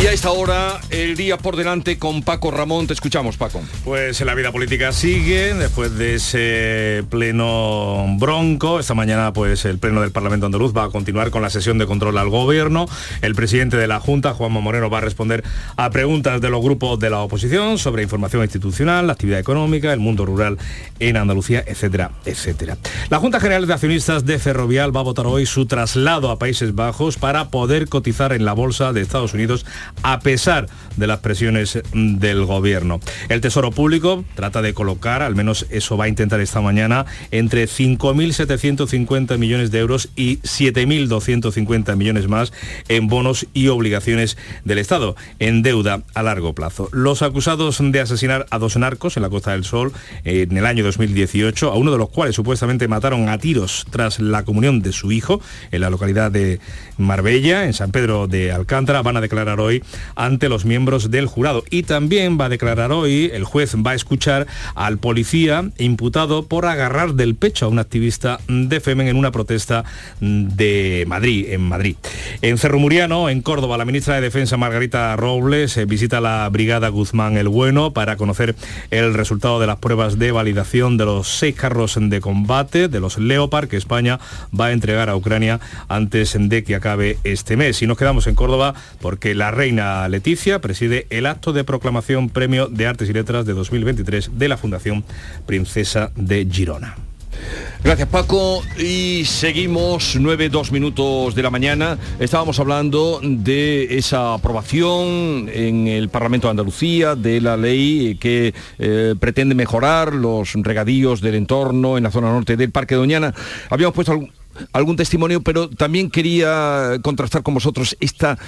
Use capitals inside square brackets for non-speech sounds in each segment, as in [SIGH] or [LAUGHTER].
Y a esta hora, el día por delante con Paco Ramón. Te escuchamos, Paco. Pues la vida política sigue después de ese pleno bronco. Esta mañana, pues el pleno del Parlamento andaluz va a continuar con la sesión de control al gobierno. El presidente de la Junta, Juanma Moreno, va a responder a preguntas de los grupos de la oposición sobre información institucional, la actividad económica, el mundo rural en Andalucía, etcétera, etcétera. La Junta General de Accionistas de Ferrovial va a votar hoy su traslado a Países Bajos para poder cotizar en la bolsa de Estados Unidos a pesar de las presiones del gobierno. El Tesoro Público trata de colocar, al menos eso va a intentar esta mañana, entre 5.750 millones de euros y 7.250 millones más en bonos y obligaciones del Estado, en deuda a largo plazo. Los acusados de asesinar a dos narcos en la Costa del Sol en el año 2018, a uno de los cuales supuestamente mataron a tiros tras la comunión de su hijo en la localidad de Marbella, en San Pedro de Alcántara, van a declarar hoy ante los miembros del jurado. Y también va a declarar hoy, el juez va a escuchar al policía imputado por agarrar del pecho a un activista de Femen en una protesta de Madrid, en Madrid. En Cerro Muriano, en Córdoba, la ministra de Defensa Margarita Robles eh, visita la brigada Guzmán el Bueno para conocer el resultado de las pruebas de validación de los seis carros de combate, de los Leopard, que España va a entregar a Ucrania antes de que acabe este mes. Y nos quedamos en Córdoba porque la reina Leticia preside el acto de proclamación Premio de Artes y Letras de 2023 de la Fundación Princesa de Girona. Gracias Paco y seguimos 9, 2 minutos de la mañana. Estábamos hablando de esa aprobación en el Parlamento de Andalucía de la ley que eh, pretende mejorar los regadíos del entorno en la zona norte del Parque Doñana. Habíamos puesto algún, algún testimonio, pero también quería contrastar con vosotros esta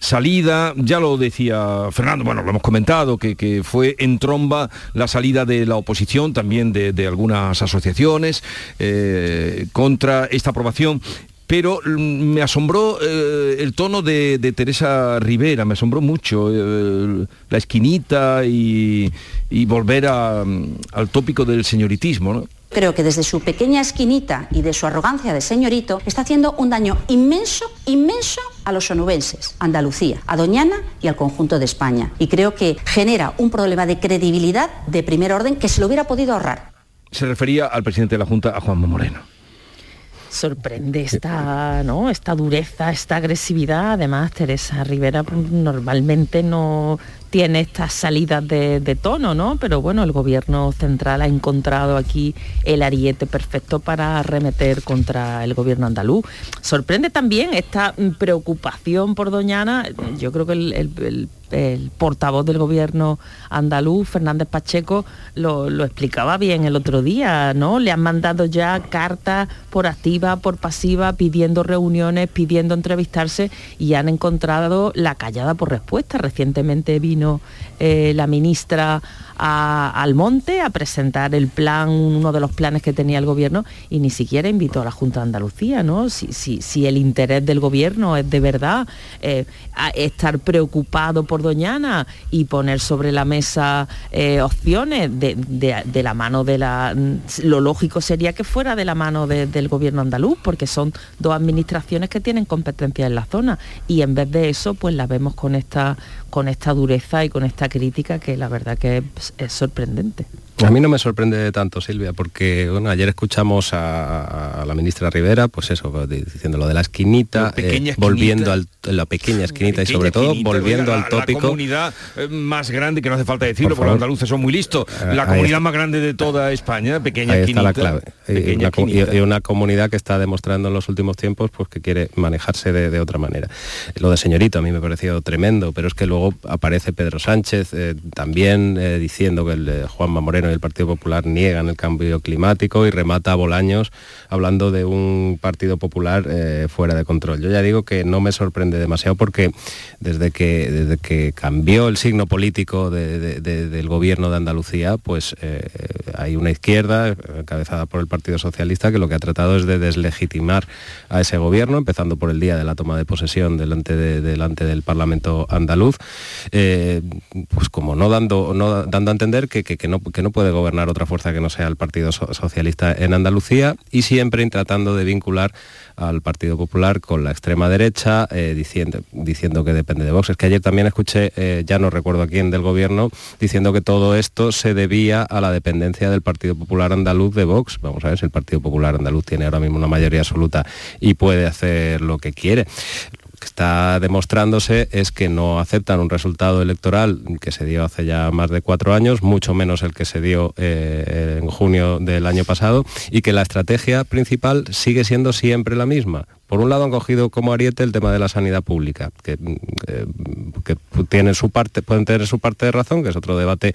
salida, ya lo decía Fernando, bueno, lo hemos comentado, que, fue en tromba la salida de la oposición, también de, algunas asociaciones, eh, contra esta aprobación pero mm, me asombró eh, el tono de, Teresa Rivera, me asombró mucho eh, la esquinita y, volver mm, al tópico del señoritismo. Creo que desde su pequeña esquinita y de su arrogancia de señorito está haciendo un daño inmenso, inmenso a los onubenses, a Andalucía, a Doñana y al conjunto de España. Y creo que genera un problema de credibilidad de primer orden que se lo hubiera podido ahorrar. Se refería al presidente de la Junta, a Juanma Moreno sorprende esta, ¿no? esta dureza, esta agresividad. Además, Teresa Rivera pues, normalmente no tiene estas salidas de, tono, ¿no? Pero bueno, el gobierno central ha encontrado aquí el ariete perfecto para arremeter contra el gobierno andaluz. Sorprende también esta preocupación por Doñana. Yo creo que el, portavoz del gobierno andaluz, Fernández Pacheco, lo, lo, explicaba bien el otro día, ¿no? Le han mandado ya cartas por activa, por pasiva, pidiendo reuniones, pidiendo entrevistarse y han encontrado la callada por respuesta. Recientemente vino eh, la ministra al monte a presentar el plan, uno de los planes que tenía el gobierno y ni siquiera invitó a la Junta de Andalucía, ¿no? Si, si, el interés del gobierno es de verdad eh, estar preocupado por Doñana y poner sobre la mesa eh, opciones de, la mano de la... Lo lógico sería que fuera de la mano del gobierno andaluz, porque son dos administraciones que tienen competencia en la zona y en vez de eso, pues la vemos con esta con esta dureza y con esta crítica que la verdad que sorprendente. A mí no me sorprende tanto, Silvia, porque bueno, ayer escuchamos a, la ministra Rivera, pues eso, diciendo lo de la esquinita, eh, volviendo a la pequeña esquinita y sobre todo volviendo al tópico. La comunidad eh, más grande, que no hace falta decirlo, porque los andaluces son muy listos, eh, la comunidad más grande de toda España, pequeña ahí está la clave. y, una, comunidad que está demostrando en los últimos tiempos pues que quiere manejarse de, de otra manera. Lo de señorito a mí me pareció tremendo, pero es que luego aparece Pedro Sánchez eh, también eh, diciendo que el Juanma Moreno y el Partido Popular niegan el cambio climático y remata a Bolaños hablando de un Partido Popular fuera de control. Yo ya digo que no me sorprende demasiado porque desde que, desde que cambió el signo político del gobierno de Andalucía, pues hay una izquierda encabezada por el Partido Socialista que lo que ha tratado es de deslegitimar a ese gobierno, empezando por el día de la toma de posesión delante, delante del Parlamento andaluz eh, pues como no dando, no dando a entender que, no, que no puede gobernar otra fuerza que no sea el Partido Socialista en Andalucía y siempre tratando de vincular al Partido Popular con la extrema derecha, eh, diciendo, diciendo que depende de Vox. Es que ayer también escuché, eh, ya no recuerdo a quién del gobierno, diciendo que todo esto se debía a la dependencia del Partido Popular andaluz de Vox. Vamos a ver si el Partido Popular andaluz tiene ahora mismo una mayoría absoluta y puede hacer lo que quiere que está demostrándose es que no aceptan un resultado electoral que se dio hace ya más de cuatro años, mucho menos el que se dio eh, en junio del año pasado, y que la estrategia principal sigue siendo siempre la misma, por un lado han cogido como ariete el tema de la sanidad pública, que, eh, su parte, pueden tener su parte de razón, que es otro debate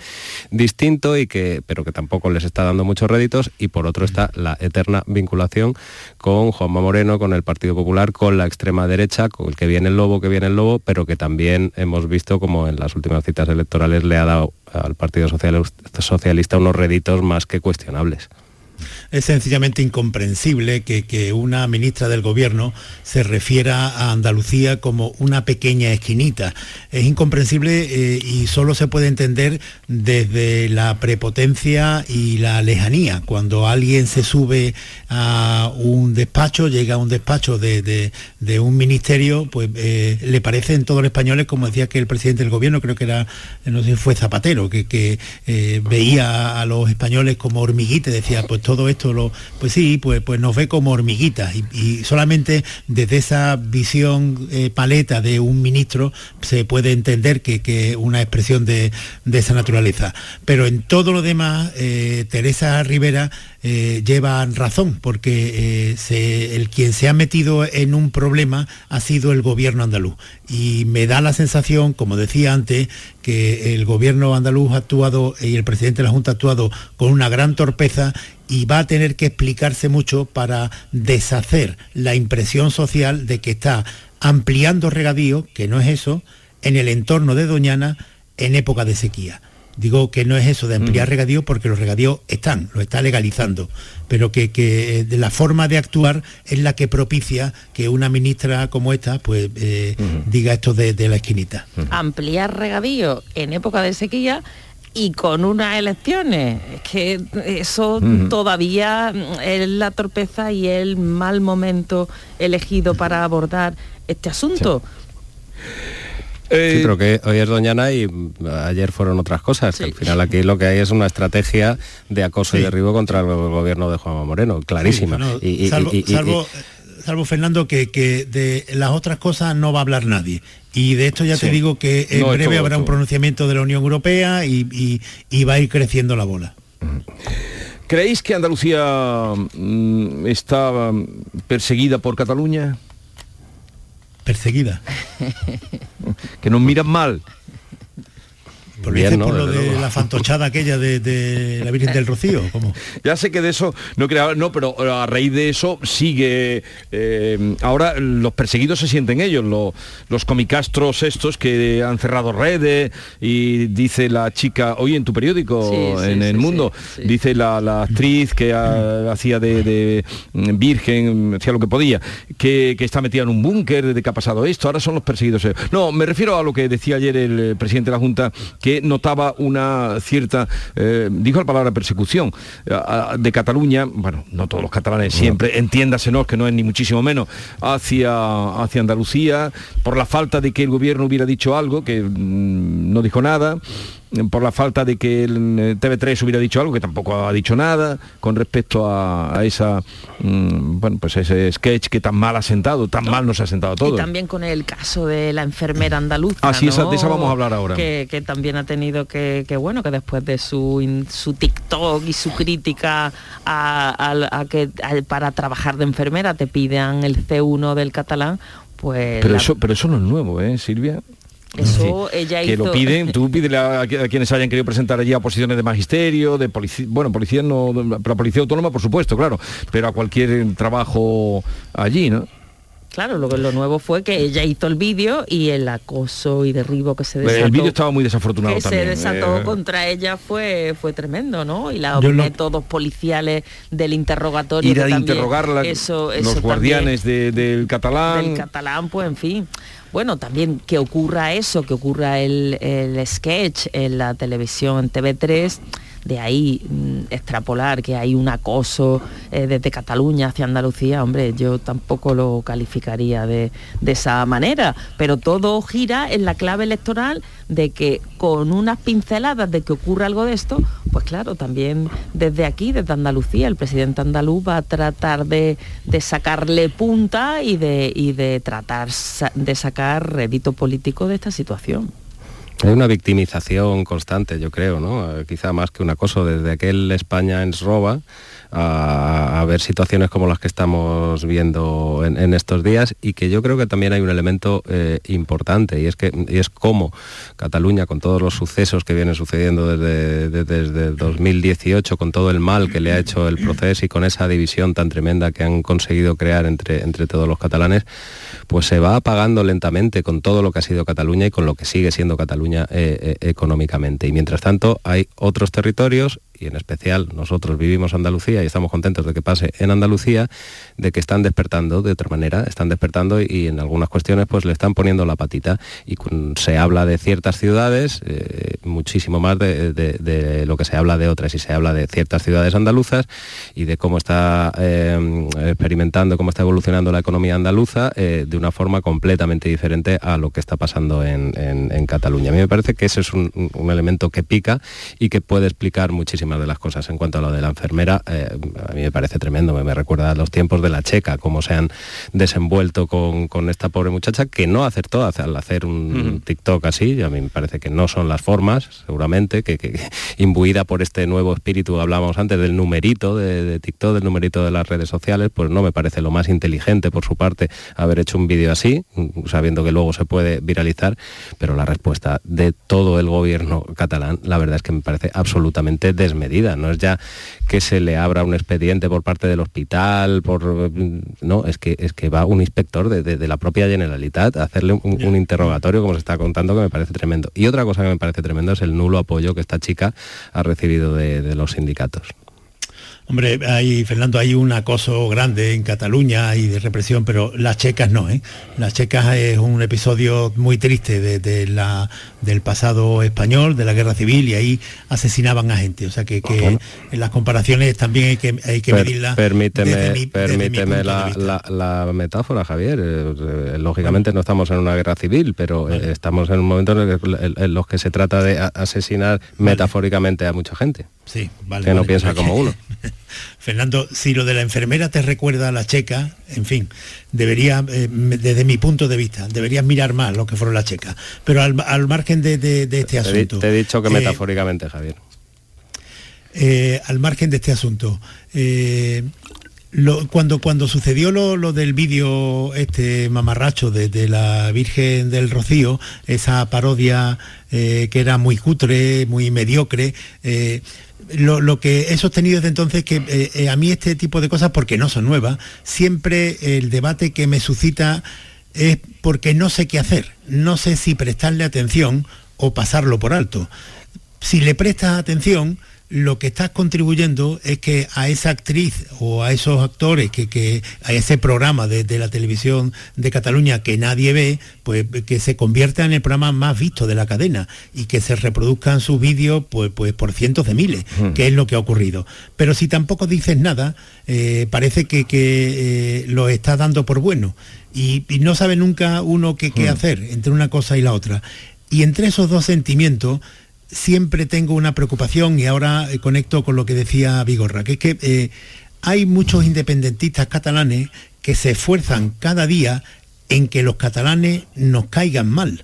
distinto, y que, pero que tampoco les está dando muchos réditos, y por otro está la eterna vinculación con Juanma Moreno, con el Partido Popular, con la extrema derecha, con el que viene el lobo, que viene el lobo, pero que también hemos visto como en las últimas citas electorales le ha dado al Partido Socialista unos réditos más que cuestionables es sencillamente incomprensible que, una ministra del Gobierno se refiera a Andalucía como una pequeña esquinita. Es incomprensible eh, y solo se puede entender desde la prepotencia y la lejanía. Cuando alguien se sube a un despacho, llega a un despacho de, un ministerio, pues eh, le parece en todos los españoles, como decía que el presidente del Gobierno, creo que era, no sé si fue Zapatero, que, eh, veía a los españoles como hormiguitas, decía, pues todo esto pues sí, pues, pues nos ve como hormiguitas y, solamente desde esa visión eh, paleta de un ministro se puede entender que, una expresión de, esa naturaleza. Pero en todo lo demás, eh, Teresa Rivera eh, lleva razón, porque el quien se ha metido en un problema ha sido el gobierno andaluz. Y me da la sensación, como decía antes, que el gobierno andaluz ha actuado y el presidente de la Junta ha actuado con una gran torpeza y va a tener que explicarse mucho para deshacer la impresión social de que está ampliando regadío, que no es eso, en el entorno de Doñana en época de sequía. Digo que no es eso de ampliar regadío porque los regadíos están, lo está legalizando, pero que, eh, de la forma de actuar es la que propicia que una ministra como esta pues eh, diga esto de, la esquinita. Ampliar regadío en época de sequía y con unas elecciones. Es que eso todavía es la torpeza y el mal momento elegido para abordar este asunto. Sí. Pero que hoy es Doñana y ayer fueron otras cosas. Al final aquí lo que hay es una estrategia de acoso y derribo contra el gobierno de Juan Moreno, clarísima. y, salvo, Fernando, que, que de las otras cosas no va a hablar nadie. Y de esto ya te digo que en breve habrá un pronunciamiento de la Unión Europea y, va a ir creciendo la bola. ¿Creéis que Andalucía mm, está perseguida por Cataluña? Perseguida. [LAUGHS] que nos miran mal. Por, por lo de la fantochada aquella de, la Virgen del Rocío. [LAUGHS] Ya sé que de eso no creaba, no, pero a raíz de eso sigue. Eh, ahora los perseguidos se sienten ellos, los comicastros estos que han cerrado redes y dice la chica, hoy en tu periódico, en El Mundo, dice la, actriz que hacía de, virgen, hacía lo que podía, que, está metida en un búnker, de que ha pasado esto, ahora son los perseguidos. No, me refiero a lo que decía ayer el presidente de la Junta, que notaba una cierta, eh, dijo la palabra persecución, de Cataluña, bueno, no todos los catalanes siempre, entiéndasenos que no es ni muchísimo menos, hacia, hacia Andalucía, por la falta de que el gobierno hubiera dicho algo, que mm, no dijo nada, por la falta de que el eh, TV3 hubiera dicho algo, que tampoco ha dicho nada, con respecto a, esa, mm, bueno, pues ese sketch que tan mal ha sentado, tan mal nos ha sentado todo. Y también con el caso de la enfermera andaluza. Así ah, de esa vamos a hablar ahora. Que, también ha tenido que, bueno, que después de su, su TikTok y su crítica a, que para trabajar de enfermera te pidan el C1 del catalán, pues... Pero, eso, pero eso no es nuevo, ¿eh, Silvia? Eso ella que lo piden, [LAUGHS] tú pídele a, quienes hayan querido presentar allí a posiciones de magisterio, de policía, bueno, policía no, la policía autónoma por supuesto, claro, pero a cualquier trabajo allí, ¿no? Claro, lo, lo nuevo fue que ella hizo el vídeo y el acoso y derribo que se desató. El vídeo estaba muy desafortunado que también. se desató eh. contra ella fue fue tremendo, ¿no? Y los métodos policiales del interrogatorio. Ir a interrogarla, eso, los guardianes del catalán. Del catalán, pues en fin. Bueno, también que ocurra eso, que ocurra el, sketch en la televisión, en TV3, de ahí mm, extrapolar que hay un acoso eh, desde Cataluña hacia Andalucía, hombre, yo tampoco lo calificaría de, de esa manera, pero todo gira en la clave electoral de que con unas pinceladas de que ocurre algo de esto, pues claro, también desde aquí, desde Andalucía, el presidente andaluz va a tratar de, sacarle punta y de, y de tratar de sacar rédito político de esta situación. Hay una victimización constante, yo creo, ¿no? Eh, quizá más que un acoso desde aquel España en roba a, ver situaciones como las que estamos viendo en, estos días y que yo creo que también hay un elemento eh, importante y es que es cómo Cataluña con todos los sucesos que vienen sucediendo desde, desde, 2018 con todo el mal que le ha hecho el proceso y con esa división tan tremenda que han conseguido crear entre, entre todos los catalanes pues se va apagando lentamente con todo lo que ha sido Cataluña y con lo que sigue siendo Cataluña eh, eh, económicamente. Y mientras tanto hay otros territorios y en especial nosotros vivimos Andalucía y estamos contentos de que pase en Andalucía, de que están despertando de otra manera, están despertando y en algunas cuestiones pues le están poniendo la patita y se habla de ciertas ciudades, eh, muchísimo más de, lo que se habla de otras y se habla de ciertas ciudades andaluzas y de cómo está eh, experimentando, cómo está evolucionando la economía andaluza eh, de una forma completamente diferente a lo que está pasando en, Cataluña. A mí me parece que ese es un, un elemento que pica y que puede explicar muchísimo de las cosas. En cuanto a lo de la enfermera, eh, a mí me parece tremendo, me, recuerda a los tiempos de la checa, cómo se han desenvuelto con, esta pobre muchacha que no acertó al hacer un TikTok así, a mí me parece que no son las formas, seguramente, que, imbuida por este nuevo espíritu, hablábamos antes del numerito de, TikTok, del numerito de las redes sociales, pues no me parece lo más inteligente por su parte haber hecho un vídeo así, sabiendo que luego se puede viralizar, pero la respuesta de todo el gobierno catalán, la verdad es que me parece absolutamente desmedida medida, no es ya que se le abra un expediente por parte del hospital, por no, es que es que va un inspector de, la propia Generalitat a hacerle un, interrogatorio, como se está contando, que me parece tremendo. Y otra cosa que me parece tremendo es el nulo apoyo que esta chica ha recibido de los sindicatos. Hombre, hay, Fernando, hay un acoso grande en Cataluña y de represión, pero las checas no, ¿eh? Las checas es un episodio muy triste de, la, del pasado español, de la guerra civil, y ahí asesinaban a gente. O sea que, en las comparaciones también hay que, hay que medirlas. Permíteme, permíteme la, metáfora, Javier. Eh, eh, lógicamente no estamos en una guerra civil, pero eh, estamos en un momento en, los que se trata de asesinar metafóricamente a mucha gente. Sí, vale. Que no piensa como [LAUGHS] uno. Fernando, si lo de la enfermera te recuerda a la checa, en fin, debería, eh, desde mi punto de vista, deberías mirar más lo que fueron las checas. Pero al, margen de, este asunto. Te he dicho que eh, metafóricamente, Javier. Eh, al margen de este asunto. cuando, cuando sucedió lo, del vídeo este mamarracho de, la Virgen del Rocío, esa parodia que era muy cutre, muy mediocre, lo, que he sostenido desde entonces que eh, eh, a mí este tipo de cosas, porque no son nuevas, siempre el debate que me suscita es porque no sé qué hacer, no sé si prestarle atención o pasarlo por alto. Si le prestas atención, lo que estás contribuyendo es que a esa actriz o a esos actores, que, a ese programa de, la televisión de Cataluña que nadie ve, pues que se convierta en el programa más visto de la cadena y que se reproduzcan sus vídeos pues, pues por cientos de miles, hmm. que es lo que ha ocurrido. Pero si tampoco dices nada, eh, parece que, eh, lo está dando por bueno y, no sabe nunca uno qué, qué hmm. hacer entre una cosa y la otra. Y entre esos dos sentimientos, siempre tengo una preocupación y ahora eh, conecto con lo que decía Vigorra, que es que eh, hay muchos independentistas catalanes que se esfuerzan cada día en que los catalanes nos caigan mal.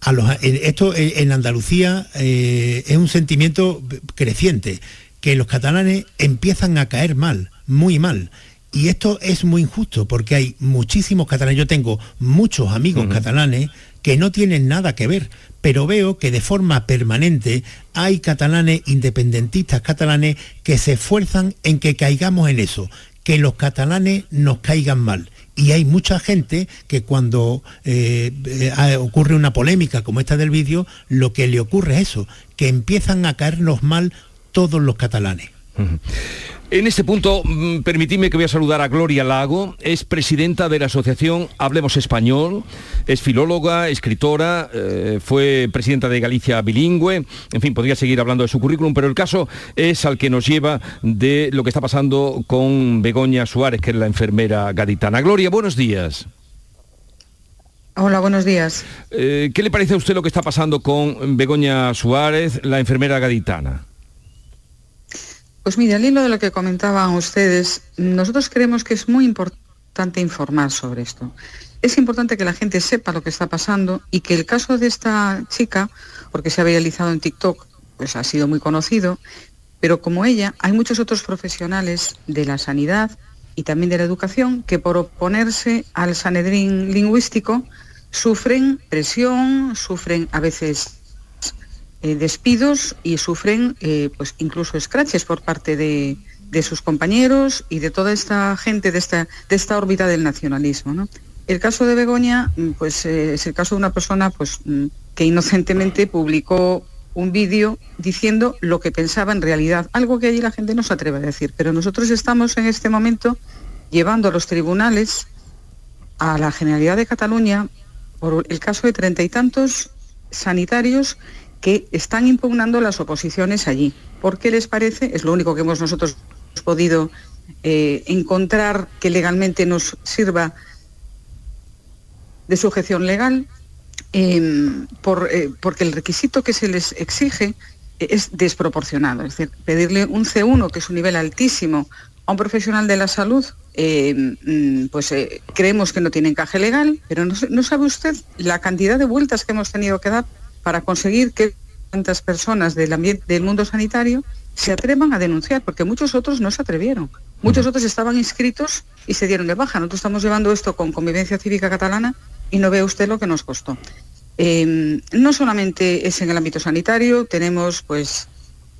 A los, esto en Andalucía eh, es un sentimiento creciente, que los catalanes empiezan a caer mal, muy mal. Y esto es muy injusto porque hay muchísimos catalanes, yo tengo muchos amigos catalanes que no tienen nada que ver, pero veo que de forma permanente hay catalanes, independentistas catalanes, que se esfuerzan en que caigamos en eso, que los catalanes nos caigan mal. Y hay mucha gente que cuando eh, ocurre una polémica como esta del vídeo, lo que le ocurre es eso, que empiezan a caernos mal todos los catalanes. En este punto, mm, permitidme que voy a saludar a Gloria Lago, es presidenta de la asociación Hablemos Español, es filóloga, escritora, eh, fue presidenta de Galicia Bilingüe, en fin, podría seguir hablando de su currículum, pero el caso es al que nos lleva de lo que está pasando con Begoña Suárez, que es la enfermera gaditana. Gloria, buenos días. Hola, buenos días. Eh, ¿Qué le parece a usted lo que está pasando con Begoña Suárez, la enfermera gaditana? Pues mire, al hilo de lo que comentaban ustedes, nosotros creemos que es muy importante informar sobre esto. Es importante que la gente sepa lo que está pasando y que el caso de esta chica, porque se ha viralizado en TikTok, pues ha sido muy conocido, pero como ella, hay muchos otros profesionales de la sanidad y también de la educación que por oponerse al sanedrín lingüístico sufren presión, sufren a veces eh, despidos y sufren eh, pues incluso scratches por parte de, sus compañeros y de toda esta gente de esta, de esta órbita del nacionalismo. El caso de Begoña mm, pues, eh, es el caso de una persona pues, mm, que inocentemente publicó un vídeo diciendo lo que pensaba en realidad, algo que allí la gente no se atreve a decir. Pero nosotros estamos en este momento llevando a los tribunales a la Generalidad de Cataluña por el caso de treinta y tantos sanitarios que están impugnando las oposiciones allí. ¿Por qué les parece? Es lo único que hemos nosotros podido eh, encontrar que legalmente nos sirva de sujeción legal, em, eh, porque el requisito que se les exige es desproporcionado. Es decir, pedirle un C1, que es un nivel altísimo, a un profesional de la salud, em, mm, pues eh, creemos que no tiene encaje legal, pero no sabe usted la cantidad de vueltas que hemos tenido que dar para conseguir que tantas personas del, ambiente, del mundo sanitario se atrevan a denunciar, porque muchos otros no se atrevieron. Muchos otros estaban inscritos y se dieron de baja. Nosotros estamos llevando esto con Convivencia Cívica Catalana y no ve usted lo que nos costó. Em, no solamente es en el ámbito sanitario, tenemos pues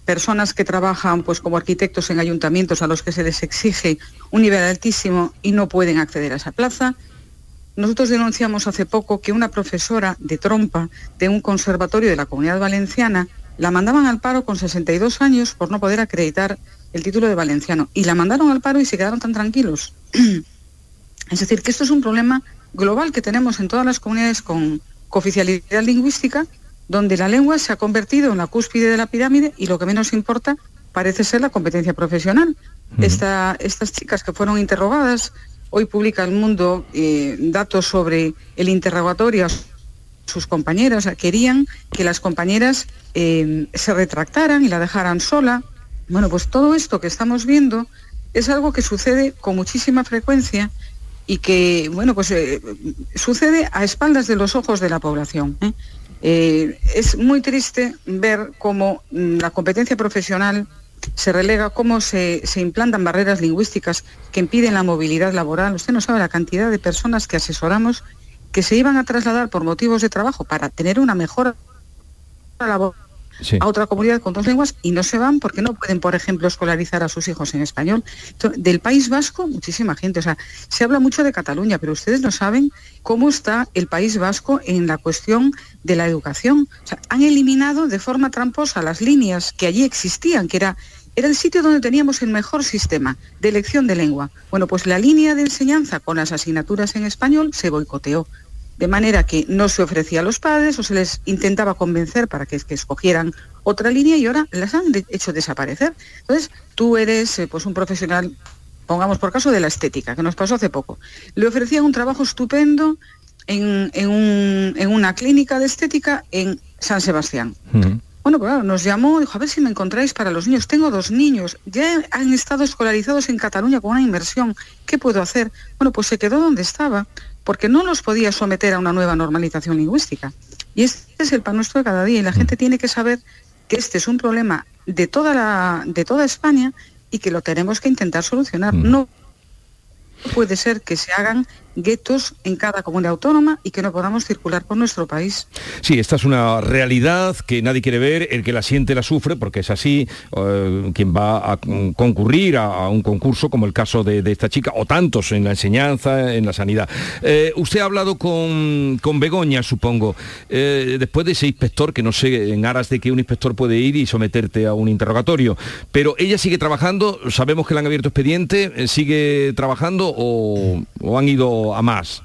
personas que trabajan pues como arquitectos en ayuntamientos a los que se les exige un nivel altísimo y no pueden acceder a esa plaza. Nosotros denunciamos hace poco que una profesora de trompa de un conservatorio de la Comunidad Valenciana la mandaban al paro con 62 años por no poder acreditar el título de valenciano. Y la mandaron al paro y se quedaron tan tranquilos. [CLEARS THROAT] es decir, que esto es un problema global que tenemos en todas las comunidades con cooficialidad lingüística, donde la lengua se ha convertido en la cúspide de la pirámide y lo que menos importa parece ser la competencia profesional. estas chicas que fueron interrogadas Hoy publica El Mundo eh, datos sobre el interrogatorio a sus compañeras. querían que las compañeras eh, se retractaran y la dejaran sola. Bueno, pues todo esto que estamos viendo es algo que sucede con muchísima frecuencia y que, bueno, pues eh, sucede a espaldas de los ojos de la población. es muy triste ver cómo mm, la competencia profesional se relega, cómo se, implantan barreras lingüísticas que impiden la movilidad laboral. Usted no sabe la cantidad de personas que asesoramos que se iban a trasladar por motivos de trabajo para tener una mejor labor a otra comunidad con dos lenguas y no se van porque no pueden, por ejemplo, escolarizar a sus hijos en español. del País Vasco, muchísima gente. O sea, se habla mucho de Cataluña, pero ustedes no saben cómo está el País Vasco en la cuestión de la educación. O sea, han eliminado de forma tramposa las líneas que allí existían, que era era el sitio donde teníamos el mejor sistema de elección de lengua. Bueno, pues la línea de enseñanza con las asignaturas en español se boicoteó de manera que no se ofrecía a los padres o se les intentaba convencer para que, escogieran otra línea y ahora las han hecho desaparecer. Entonces, tú eres eh, pues un profesional, pongamos por caso, de la estética, que nos pasó hace poco. Le ofrecían un trabajo estupendo en, una clínica de estética en San Sebastián. Bueno, claro, nos llamó, dijo, a ver si me encontráis para los niños. Tengo dos niños, ya han estado escolarizados en Cataluña con una inversión. ¿Qué puedo hacer? Bueno, pues se quedó donde estaba porque no los podía someter a una nueva normalización lingüística. Y este es el pan nuestro de cada día y la gente tiene que saber que este es un problema de toda, la, de toda España y que lo tenemos que intentar solucionar. Mm. No puede ser que se hagan guetos en cada comunidad autónoma y que no podamos circular por nuestro país. Sí, esta es una realidad que nadie quiere ver, el que la siente la sufre, porque es así, eh, quien va a concurrir a, un concurso como el caso de, esta chica, o tantos en la enseñanza, en la sanidad. Eh, usted ha hablado con, con Begoña, supongo, eh, después de ese inspector, que no sé, en aras de que un inspector puede ir y someterte a un interrogatorio, pero ella sigue trabajando, sabemos que le han abierto expediente, sigue trabajando o han ido a más?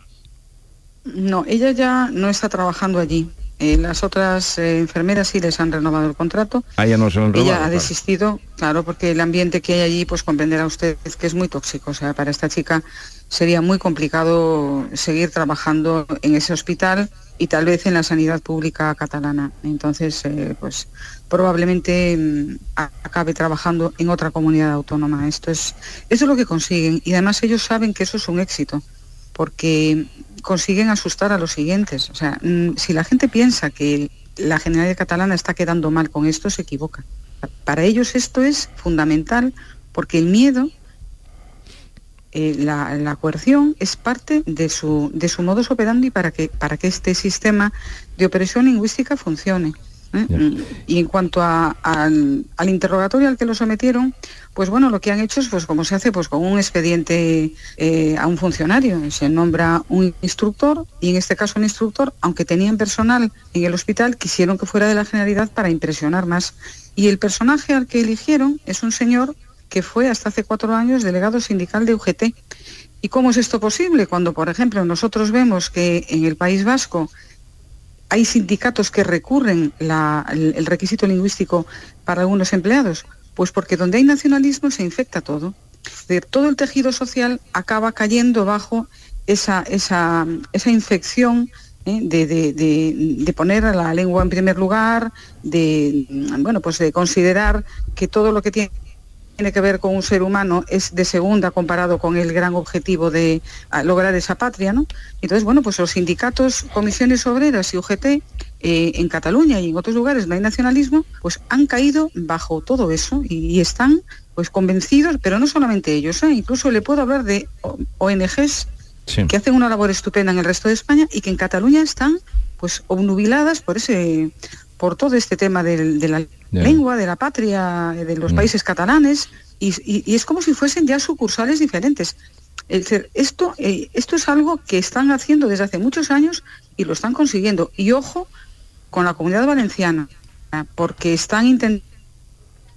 No, ella ya no está trabajando allí. Eh, las otras eh, enfermeras sí les han renovado el contrato. Ah, no se Ella ha desistido, claro, porque el ambiente que hay allí, pues comprenderá usted que es muy tóxico. O sea, para esta chica sería muy complicado seguir trabajando en ese hospital y tal vez en la sanidad pública catalana. Entonces, eh, pues probablemente mm, acabe trabajando en otra comunidad autónoma. Esto es, eso es lo que consiguen y además ellos saben que eso es un éxito porque consiguen asustar a los siguientes. O sea, mm, si la gente piensa que la Generalidad Catalana está quedando mal con esto, se equivoca. Para ellos esto es fundamental porque el miedo, eh, la, coerción es parte de su, de su modus operandi para que, para que este sistema de opresión lingüística funcione. ¿Eh? Y en cuanto al, interrogatorio al que lo sometieron, pues bueno, lo que han hecho es, pues como se hace, pues con un expediente eh, a un funcionario. Se nombra un instructor y en este caso un instructor, aunque tenían personal en el hospital, quisieron que fuera de la Generalidad para impresionar más. Y el personaje al que eligieron es un señor que fue hasta hace cuatro años delegado sindical de UGT. ¿Y cómo es esto posible? Cuando, por ejemplo, nosotros vemos que en el País Vasco hay sindicatos que recurren el, requisito lingüístico para algunos empleados? Pues porque donde hay nacionalismo se infecta todo. todo el tejido social acaba cayendo bajo esa, infección ¿eh? de, poner a la lengua en primer lugar, de, bueno, pues de considerar que todo lo que tiene tiene que ver con un ser humano es de segunda comparado con el gran objetivo de lograr esa patria, ¿no? Entonces, bueno, pues los sindicatos, comisiones obreras y UGT eh, en Cataluña y en otros lugares no hay nacionalismo, pues han caído bajo todo eso y, están pues convencidos, pero no solamente ellos, ¿eh? incluso le puedo hablar de ONGs que hacen una labor estupenda en el resto de España y que en Cataluña están pues obnubiladas por ese por todo este tema de la lengua, de la patria, de los mm. países catalanes, y, es como si fuesen ya sucursales diferentes. esto, eh, esto es algo que están haciendo desde hace muchos años y lo están consiguiendo. Y ojo con la comunidad valenciana, porque están intentando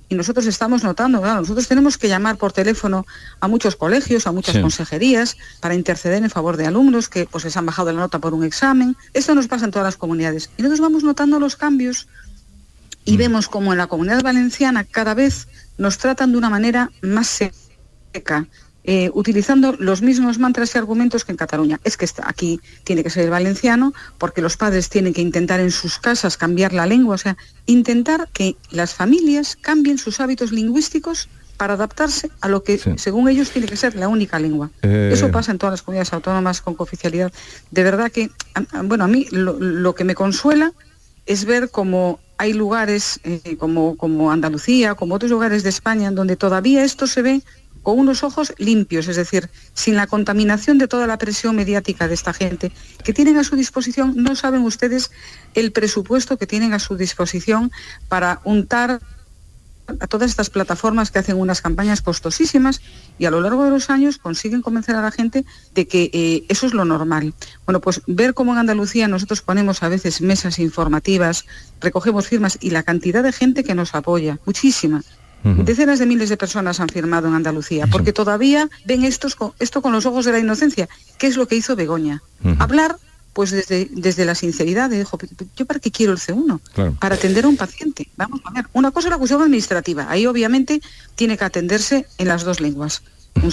y nosotros estamos notando, claro, nosotros tenemos que llamar por teléfono a muchos colegios, a muchas consejerías, para interceder en favor de alumnos que pues les han bajado la nota por un examen. Esto nos pasa en todas las comunidades. Y nosotros vamos notando los cambios y mm. vemos como en la comunidad valenciana cada vez nos tratan de una manera más seca, eh, utilizando los mismos mantras y argumentos que en Cataluña. Es que aquí tiene que ser el valenciano porque los padres tienen que intentar en sus casas cambiar la lengua, o sea, intentar que las familias cambien sus hábitos lingüísticos para adaptarse a lo que según ellos tiene que ser la única lengua. Eh. Eso pasa en todas las comunidades autónomas con cooficialidad. De verdad que, bueno, a mí lo, que me consuela es ver cómo hay lugares eh, como, como Andalucía, como otros lugares de España, en donde todavía esto se ve con unos ojos limpios, es decir, sin la contaminación de toda la presión mediática de esta gente, que tienen a su disposición, no saben ustedes el presupuesto que tienen a su disposición para untar a todas estas plataformas que hacen unas campañas costosísimas y a lo largo de los años consiguen convencer a la gente de que eh, eso es lo normal. Bueno, pues ver cómo en Andalucía nosotros ponemos a veces mesas informativas, recogemos firmas y la cantidad de gente que nos apoya, muchísima. Decenas de miles de personas han firmado en Andalucía, porque todavía ven estos, esto con los ojos de la inocencia, que es lo que hizo Begoña. Hablar pues desde, desde la sinceridad de, ¿yo para qué quiero el C1? Para atender a un paciente. Vamos a ver, una cosa es la cuestión administrativa. Ahí obviamente tiene que atenderse en las dos lenguas. Un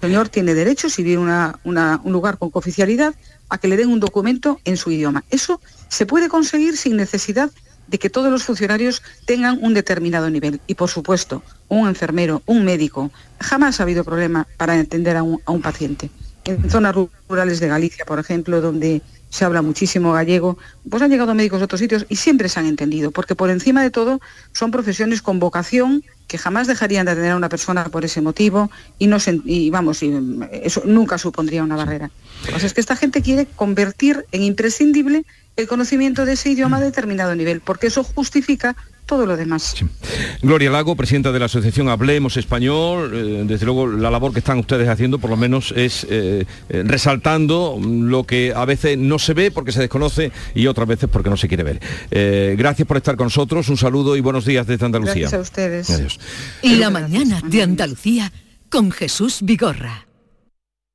señor tiene derecho, si viene una, un lugar con cooficialidad, a que le den un documento en su idioma. Eso se puede conseguir sin necesidad de que todos los funcionarios tengan un determinado nivel. Y por supuesto, un enfermero, un médico, jamás ha habido problema para atender a un, paciente. En zonas rurales de Galicia, por ejemplo, donde se habla muchísimo gallego, pues han llegado médicos de otros sitios y siempre se han entendido, porque por encima de todo son profesiones con vocación que jamás dejarían de atender a una persona por ese motivo y no y vamos, y eso nunca supondría una barrera. Es que esta gente quiere convertir en imprescindible el conocimiento de ese idioma a determinado nivel, porque eso justifica todo lo demás. Gloria Lago, presidenta de la Asociación Hablemos Español, eh, desde luego la labor que están ustedes haciendo por lo menos es eh, eh, resaltando lo que a veces no se ve porque se desconoce y otras veces porque no se quiere ver. gracias por estar con nosotros, un saludo y buenos días desde Andalucía. Gracias a ustedes. Adiós. Y la mañana de Andalucía con Jesús Vigorra.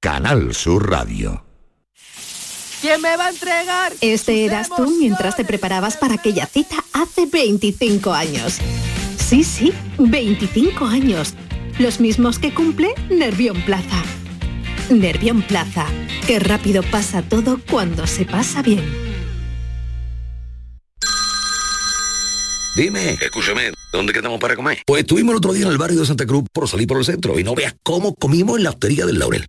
Canal Sur Radio. ¿Quién me va a entregar? Este eras tú mientras te preparabas para aquella cita hace 25 años. Sí, sí, 25 años. Los mismos que cumple Nervión Plaza. Nervión Plaza. Qué rápido pasa todo cuando se pasa bien. Dime, escúchame, ¿dónde quedamos para comer? Pues estuvimos el otro día en el barrio de Santa Cruz por salir por el centro y no veas cómo comimos en la hostería del Laurel.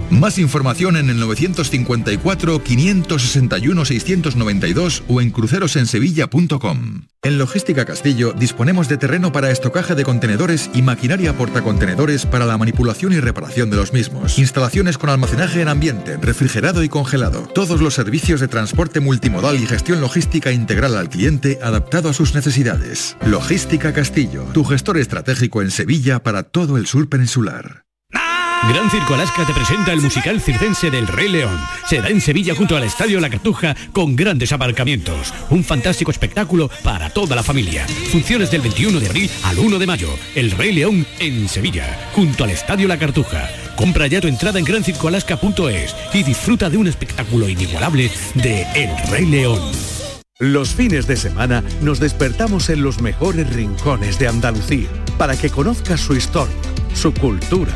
Más información en el 954-561-692 o en crucerosensevilla.com. En Logística Castillo disponemos de terreno para estocaje de contenedores y maquinaria portacontenedores para la manipulación y reparación de los mismos. Instalaciones con almacenaje en ambiente, refrigerado y congelado. Todos los servicios de transporte multimodal y gestión logística integral al cliente adaptado a sus necesidades. Logística Castillo, tu gestor estratégico en Sevilla para todo el sur peninsular. Gran Circo Alaska te presenta el musical circense del Rey León. Se da en Sevilla junto al Estadio La Cartuja con grandes aparcamientos. Un fantástico espectáculo para toda la familia. Funciones del 21 de abril al 1 de mayo. El Rey León en Sevilla, junto al Estadio La Cartuja. Compra ya tu entrada en grancircoalaska.es y disfruta de un espectáculo inigualable de El Rey León. Los fines de semana nos despertamos en los mejores rincones de Andalucía para que conozcas su historia, su cultura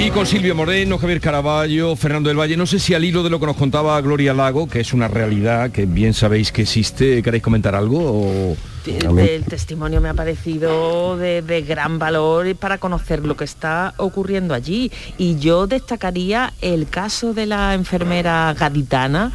Y con Silvio Moreno, Javier Caraballo, Fernando del Valle, no sé si al hilo de lo que nos contaba Gloria Lago, que es una realidad que bien sabéis que existe, ¿queréis comentar algo? El, testimonio me ha parecido de, de, gran valor para conocer lo que está ocurriendo allí. Y yo destacaría el caso de la enfermera gaditana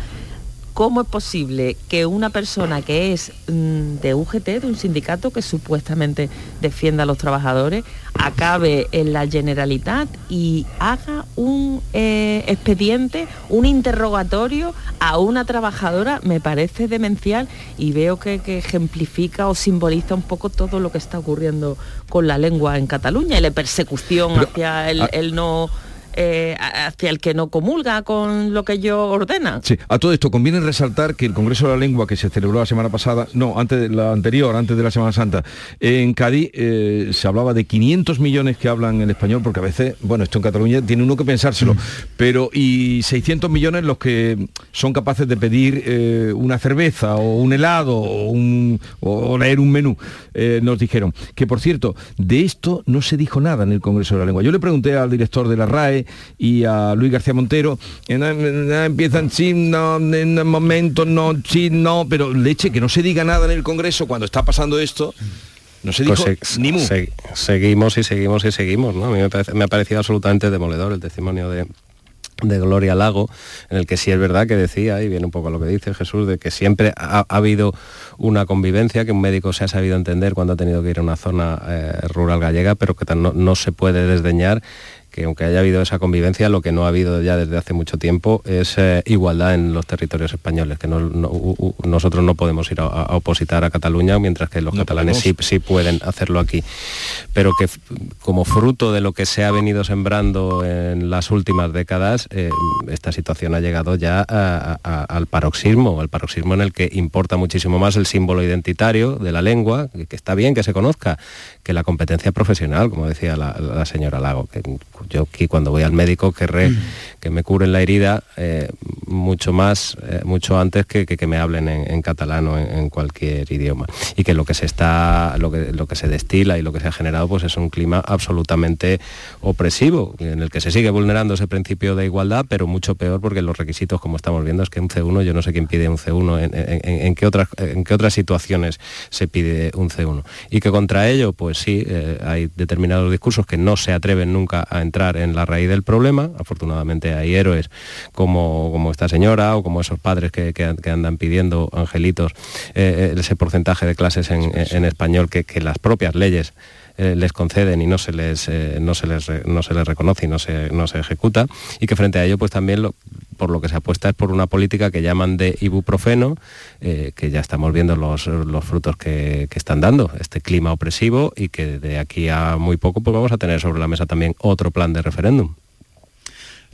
¿Cómo es posible que una persona que es mm, de UGT, de un sindicato que supuestamente defienda a los trabajadores, acabe en la Generalitat y haga un eh, expediente, un interrogatorio a una trabajadora? Me parece demencial y veo que, ejemplifica o simboliza un poco todo lo que está ocurriendo con la lengua en Cataluña y la persecución hacia el no eh, hacia el que no comulga con lo que ellos ordenan. Sí, a todo esto conviene resaltar que el Congreso de la Lengua que se celebró la semana pasada, no, antes de la anterior, antes de la Semana Santa, en Cádiz eh, se hablaba de 500 millones que hablan el español, porque a veces, bueno, esto en Cataluña tiene uno que pensárselo, mm. pero y 600 millones los que son capaces de pedir eh, una cerveza o un helado o, un, o leer un menú, nos dijeron. Que por cierto, de esto no se dijo nada en el Congreso de la Lengua. Yo le pregunté al director de la RAE y a Luis García Montero, empiezan sí, no, en el momento no, sí, no, pero leche, que no se diga nada en el Congreso cuando está pasando esto. No se dijo pues ni mu. seguimos y seguimos y seguimos, ¿no? A mí me, ha parecido absolutamente demoledor el testimonio de, de Gloria Lago, en el que sí es verdad que decía, y viene un poco a lo que dice Jesús, de que siempre ha, habido una convivencia, que un médico se ha sabido entender cuando ha tenido que ir a una zona eh, rural gallega, pero que no, no se puede desdeñar que aunque haya habido esa convivencia, lo que no ha habido ya desde hace mucho tiempo es eh, igualdad en los territorios españoles, que nosotros no podemos ir a, opositar a Cataluña, mientras que los catalanes sí, sí, pueden hacerlo aquí. Pero que como fruto de lo que se ha venido sembrando en las últimas décadas, eh, esta situación ha llegado ya al paroxismo, al paroxismo en el que importa muchísimo más el símbolo identitario de la lengua, que, está bien que se conozca, que la competencia profesional, como decía la, señora Lago, que yo aquí cuando voy al médico querré mm. que me curen la herida eh, mucho más, eh, mucho antes que, que, me hablen en, catalán o en, cualquier idioma. Y que lo que se está, lo que, lo que se destila y lo que se ha generado pues es un clima absolutamente opresivo, en el que se sigue vulnerando ese principio de igualdad, pero mucho peor porque los requisitos, como estamos viendo, es que un C1, yo no sé quién pide un C1, en, qué, otras, en qué otras situaciones se pide un C1. Y que contra ello, pues sí, eh, hay determinados discursos que no se atreven nunca a entrar en la raíz del problema. Afortunadamente hay héroes como, como esta señora o como esos padres que, andan pidiendo, angelitos, eh, eh, ese porcentaje de clases en, español que, las propias leyes eh, les conceden y no se les, no se les, no se les reconoce y no se, no se ejecuta y que frente a ello pues también lo, por lo que se apuesta es por una política que llaman de ibuprofeno, que ya estamos viendo los, frutos que, que, están dando, este clima opresivo y que de aquí a muy poco pues vamos a tener sobre la mesa también otro plan de referéndum.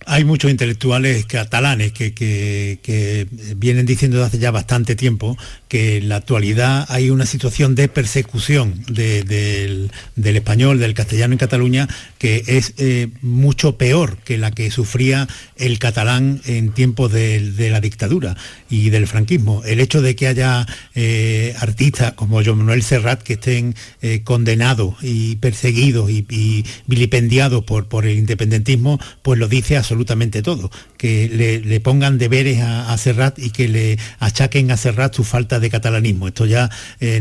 Hay muchos intelectuales catalanes que, vienen diciendo desde hace ya bastante tiempo que en la actualidad hay una situación de persecución del, español, del castellano en Cataluña, que es eh, mucho peor que la que sufría el catalán en tiempos de, la dictadura y del franquismo. El hecho de que haya eh, artistas como Joan Manuel Serrat que estén eh, condenados y perseguidos y, vilipendiados por, el independentismo, pues lo dice absolutamente todo, que le, pongan deberes a, Serrat y que le achaquen a Serrat su falta de catalanismo. Esto ya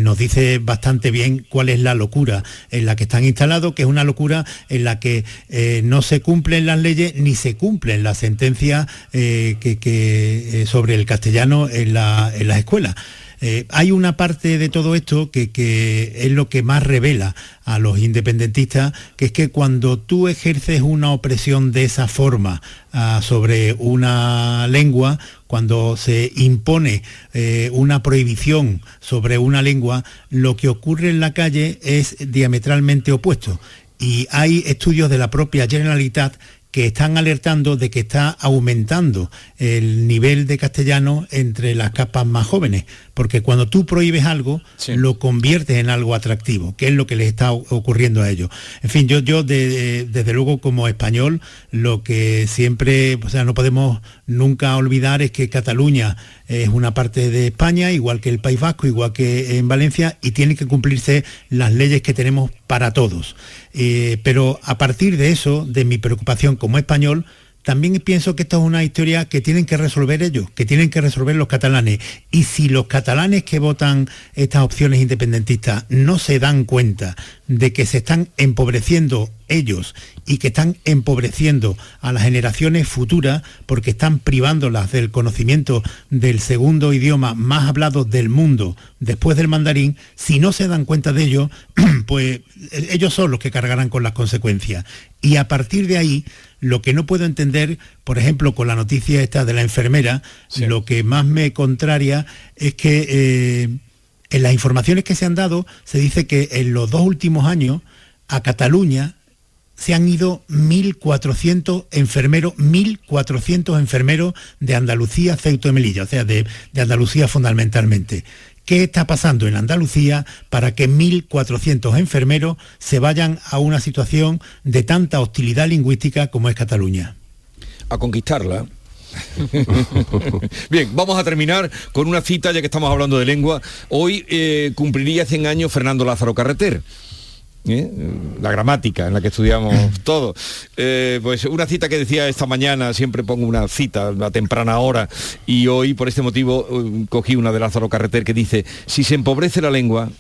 nos dice bastante bien cuál es la locura en la que están instalados, que es una locura en la que eh, no se cumplen las leyes ni se cumplen las sentencias eh, que, sobre el castellano en, la, las escuelas. Eh, hay una parte de todo esto que, es lo que más revela a los independentistas, que es que cuando tú ejerces una opresión de esa forma ah, sobre una lengua, cuando se impone eh, una prohibición sobre una lengua, lo que ocurre en la calle es diametralmente opuesto. Y hay estudios de la propia Generalitat que están alertando de que está aumentando el nivel de castellano entre las capas más jóvenes, porque cuando tú prohíbes algo, lo conviertes en algo atractivo, que es lo que les está ocurriendo a ellos. En fin, yo, yo desde luego como español, lo que siempre, o sea, no podemos nunca olvidar es que Cataluña es una parte de España, igual que el País Vasco, igual que en Valencia, y tienen que cumplirse las leyes que tenemos para todos. Eh, pero a partir de eso, de mi preocupación como español, también pienso que esto es una historia que tienen que resolver ellos, que tienen que resolver los catalanes. Y si los catalanes que votan estas opciones independentistas no se dan cuenta de que se están empobreciendo ellos y que están empobreciendo a las generaciones futuras porque están privándolas del conocimiento del segundo idioma más hablado del mundo después del mandarín, si no se dan cuenta de ello, [CLEARS THROAT] pues ellos son los que cargarán con las consecuencias. Y a partir de ahí, lo que no puedo entender, por ejemplo, con la noticia esta de la enfermera, lo que más me contraria es que eh, en las informaciones que se han dado se dice que en los dos últimos años a Cataluña se han ido 1.400 enfermeros, 1.400 enfermeros de Andalucía, Ceuta y Melilla, o sea, de, de Andalucía fundamentalmente. ¿Qué está pasando en Andalucía para que 1.400 enfermeros se vayan a una situación de tanta hostilidad lingüística como es Cataluña? A conquistarla. [LAUGHS] Bien, vamos a terminar con una cita, ya que estamos hablando de lengua. Hoy eh, cumpliría 100 años Fernando Lázaro Carreter. ¿Eh? la gramática en la que estudiamos [LAUGHS] todo. Eh, pues una cita que decía esta mañana, siempre pongo una cita a temprana hora, y hoy por este motivo cogí una de Lázaro Carreter que dice, si se empobrece la lengua,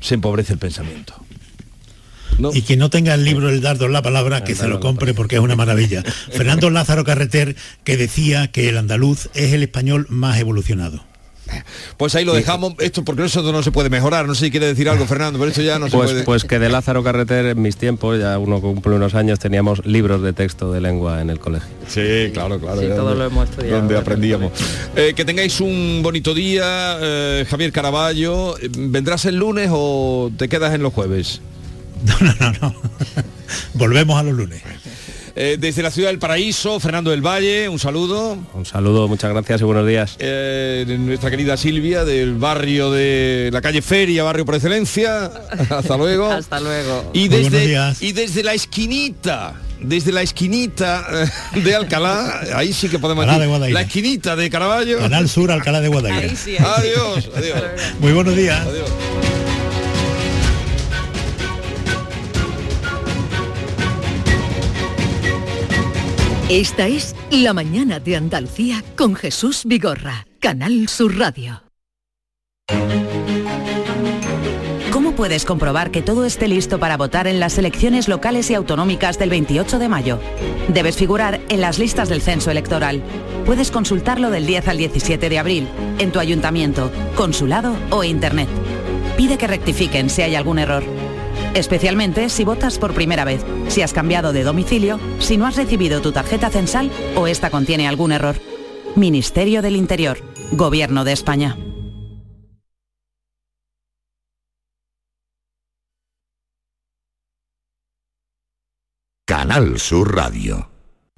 se empobrece el pensamiento. Y quien no tenga el libro El dardo en la palabra, que se lo compre porque es una maravilla. [LAUGHS] Fernando Lázaro Carreter, que decía que el andaluz es el español más evolucionado. Pues ahí lo dejamos, esto porque eso no se puede mejorar, no sé si quiere decir algo Fernando, pero eso ya no se pues, puede. Pues que de Lázaro Carreter en mis tiempos, ya uno cumple unos años, teníamos libros de texto de lengua en el colegio. Sí, claro, claro. Sí, todo lo hemos estudiado. Donde aprendíamos. Eh, que tengáis un bonito día, eh, Javier Caraballo. ¿Vendrás el lunes o te quedas en los jueves? [LAUGHS] No, no, no, no. Volvemos a los lunes. Eh, desde la ciudad del Paraíso, Fernando del Valle, un saludo. Un saludo, muchas gracias y buenos días. Eh, nuestra querida Silvia del barrio de la calle Feria, barrio por excelencia. [LAUGHS] Hasta luego. Hasta luego. Y desde, y desde la esquinita desde la esquinita eh, de Alcalá, ahí sí que podemos decir, la esquinita de Caraballo. Canal Sur, Alcalá de Guadaira. adiós, adiós. Muy buenos días. Adiós. Esta es La Mañana de Andalucía con Jesús Vigorra, Canal Sur Radio. ¿Cómo puedes comprobar que todo esté listo para votar en las elecciones locales y autonómicas del 28 de mayo? Debes figurar en las listas del censo electoral. Puedes consultarlo del 10 al 17 de abril, en tu ayuntamiento, consulado o internet. Pide que rectifiquen si hay algún error especialmente si votas por primera vez, si has cambiado de domicilio, si no has recibido tu tarjeta censal o esta contiene algún error. Ministerio del Interior, Gobierno de España. Canal Sur Radio.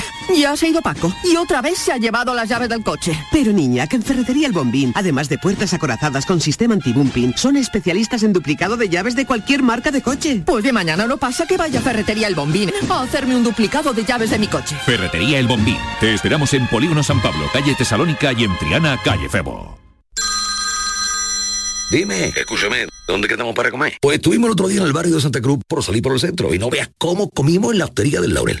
[LAUGHS] Ya se ha ido Paco y otra vez se ha llevado las llaves del coche. Pero niña, que en Ferretería El Bombín, además de puertas acorazadas con sistema anti-bumping, son especialistas en duplicado de llaves de cualquier marca de coche. Pues de mañana no pasa que vaya a Ferretería El Bombín a hacerme un duplicado de llaves de mi coche. Ferretería El Bombín. Te esperamos en Polígono San Pablo, calle Tesalónica y en Triana, calle Febo. Dime, escúchame, ¿dónde quedamos para comer? Pues estuvimos el otro día en el barrio de Santa Cruz por salir por el centro y no veas cómo comimos en la hostería del Laurel.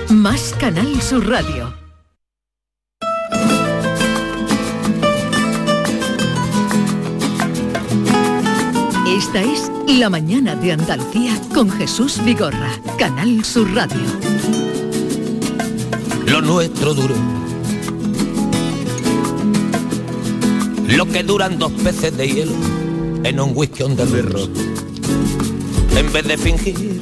Más Canal Sur Radio. Esta es La Mañana de Andalucía con Jesús Vigorra, Canal Sur Radio. Lo nuestro duro. Lo que duran dos peces de hielo en un whisky on the. En vez de fingir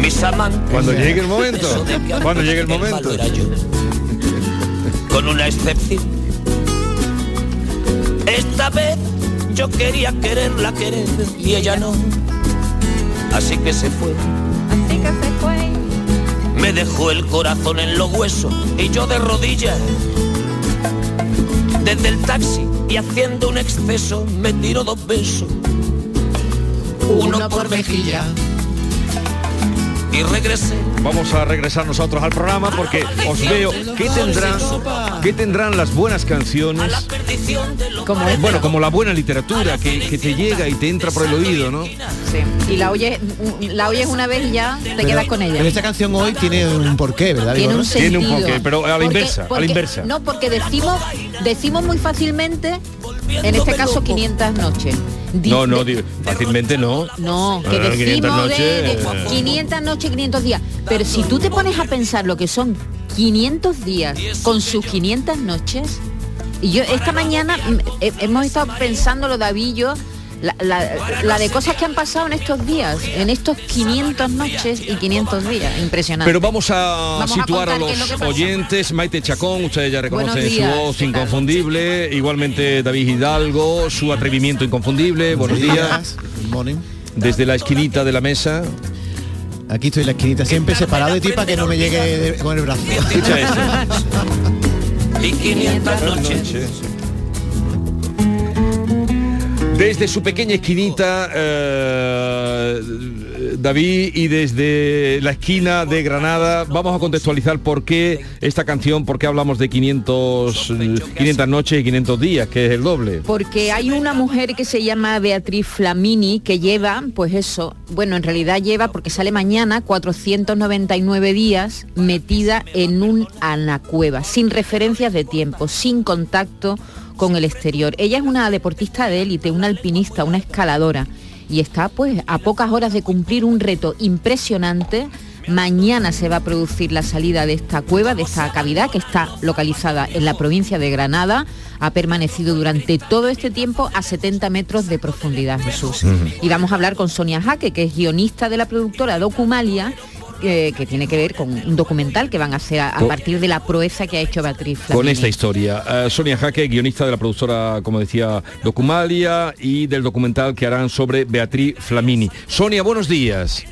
Mis amantes. Cuando llegue el momento. Cuando llegue el momento. Con una excepción. Esta vez yo quería quererla querer y ella no. Así que se fue. Así que se fue. Me dejó el corazón en los huesos y yo de rodillas. Desde el taxi y haciendo un exceso me tiro dos besos. Uno por mejilla y regresé. Vamos a regresar nosotros al programa porque os veo que tendrán, que tendrán las buenas canciones. Como Bueno, como la buena literatura que, que te llega y te entra por el oído, ¿no? Sí. Y la oyes, la oyes una vez y ya te quedas con ella. Pero esta canción hoy tiene un porqué, ¿verdad? Tiene un sentido. Tiene un porqué, pero a la Porque- inversa, a la porque- inversa. No, porque decimos, decimos muy fácilmente, en este caso 500 noches. Di- No, no, de- fácilmente no. No, que Ah, 500 decimos de, noches, de eh. 500 noches, 500 días. Pero si tú te pones a pensar lo que son 500 días con sus 500 noches, y yo esta mañana mm, he- hemos estado pensando lo David y yo, la, la- la de cosas que han pasado en estos días, en estos 500 noches y 500 días. Impresionante. Pero vamos a Vamos situar a, lo los oyentes. Maite Chacón, ustedes ya reconocen su voz inconfundible. Igualmente David Hidalgo, su atrevimiento inconfundible. Buenos días. Good morning. Desde la esquinita de la mesa. Aquí estoy en la esquinita, siempre separado de ti para que no me llegue de- con el brazo. Escucha esto. [LAUGHS] Y 500 noches. Desde su pequeña esquinita, eh, David, y desde la esquina de Granada, vamos a contextualizar por qué esta canción, por qué hablamos de 500, eh, 500 noches y 500 días, que es el doble. Porque hay una mujer que se llama Beatriz Flamini que lleva, pues eso, bueno, en realidad lleva, porque sale mañana, 499 días metida en un anacueva, sin referencias de tiempo, sin contacto con el exterior. Ella es una deportista de élite, una alpinista, una escaladora y está pues a pocas horas de cumplir un reto impresionante. Mañana se va a producir la salida de esta cueva, de esta cavidad que está localizada en la provincia de Granada. Ha permanecido durante todo este tiempo a 70 metros de profundidad, Jesús. Y vamos a hablar con Sonia Jaque, que es guionista de la productora Documalia, eh, que tiene que ver con un documental que van a hacer a, a Con- partir de la proeza que ha hecho Beatriz Con Flamini. esta historia. Eh, Sonia Jaque, guionista de la productora, como decía, Documalia y del documental que harán sobre Beatriz Flamini. Sonia, buenos días.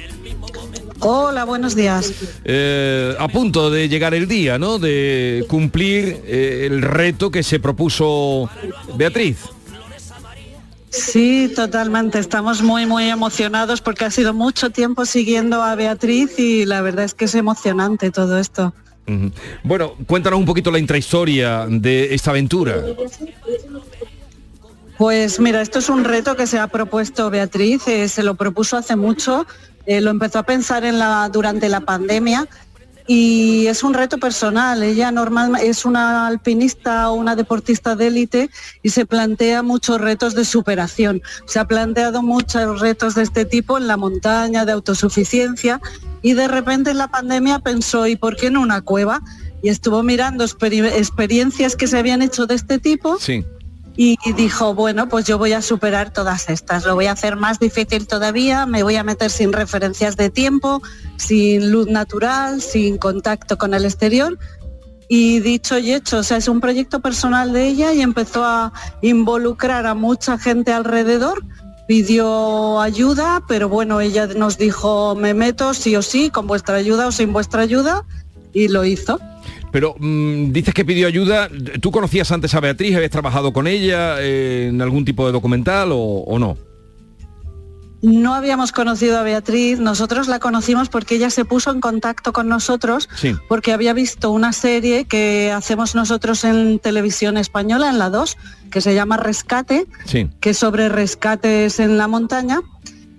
Hola, buenos días. Eh, a punto de llegar el día, ¿no? De cumplir eh, el reto que se propuso Beatriz. Sí, totalmente. Estamos muy, muy emocionados porque ha sido mucho tiempo siguiendo a Beatriz y la verdad es que es emocionante todo esto. Bueno, cuéntanos un poquito la intrahistoria de esta aventura. Pues mira, esto es un reto que se ha propuesto Beatriz, eh, se lo propuso hace mucho, eh, lo empezó a pensar en la, durante la pandemia y es un reto personal. Ella normal es una alpinista o una deportista de élite y se plantea muchos retos de superación. Se ha planteado muchos retos de este tipo en la montaña, de autosuficiencia y de repente en la pandemia pensó, ¿y por qué no una cueva? Y estuvo mirando experiencias que se habían hecho de este tipo. Sí. Y dijo, bueno, pues yo voy a superar todas estas, lo voy a hacer más difícil todavía, me voy a meter sin referencias de tiempo, sin luz natural, sin contacto con el exterior, y dicho y hecho, o sea, es un proyecto personal de ella y empezó a involucrar a mucha gente alrededor, pidió ayuda, pero bueno, ella nos dijo, me meto sí o sí, con vuestra ayuda o sin vuestra ayuda, y lo hizo. Pero mm, dices que pidió ayuda, ¿tú conocías antes a Beatriz, habías trabajado con ella eh, en algún tipo de documental o no? No habíamos conocido a Beatriz, nosotros la conocimos porque ella se puso en contacto con nosotros porque había visto una serie que hacemos nosotros en televisión española, en la 2, que se llama Rescate, que es sobre rescates en la montaña.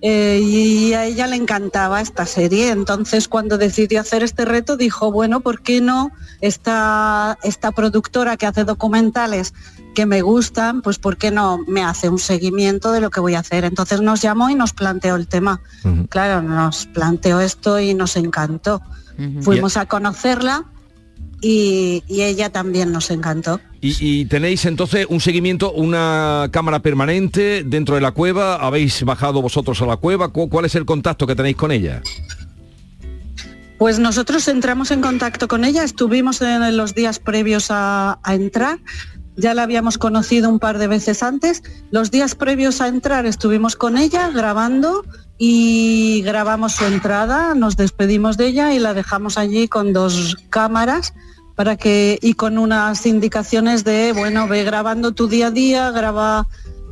Eh, y a ella le encantaba esta serie. Entonces, cuando decidió hacer este reto, dijo, bueno, ¿por qué no esta, esta productora que hace documentales que me gustan, pues ¿por qué no me hace un seguimiento de lo que voy a hacer? Entonces nos llamó y nos planteó el tema. Claro, nos planteó esto y nos encantó. Fuimos a conocerla y, ella también nos encantó. Y, tenéis entonces un seguimiento, una cámara permanente dentro de la cueva, habéis bajado vosotros a la cueva, ¿cuál es el contacto que tenéis con ella? Pues nosotros entramos en contacto con ella, estuvimos en los días previos a entrar, ya la habíamos conocido un par de veces antes. Los días previos a entrar estuvimos con ella grabando y grabamos su entrada, nos despedimos de ella y la dejamos allí con dos cámaras para que y con unas indicaciones de bueno ve grabando tu día a día, graba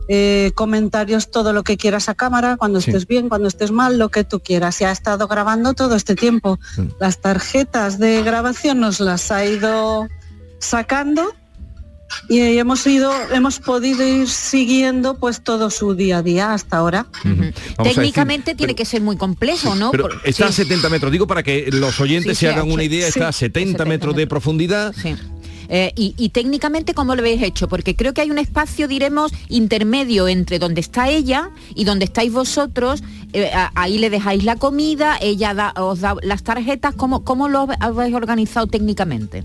eh, comentarios, todo lo que quieras a cámara, cuando estés bien, cuando estés mal, lo que tú quieras. Y ha estado grabando todo este tiempo. Las tarjetas de grabación nos las ha ido sacando y hemos ido, hemos podido ir siguiendo pues todo su día a día hasta ahora. Técnicamente tiene que ser muy complejo, ¿no? está a 70 metros, digo para que los oyentes se hagan una idea, está a 70, metros de profundidad. Eh, y, técnicamente, ¿cómo lo habéis hecho? Porque creo que hay un espacio, diremos, intermedio entre donde está ella y donde estáis vosotros. Eh, ahí le dejáis la comida, ella os da las tarjetas. ¿Cómo, cómo lo habéis organizado técnicamente?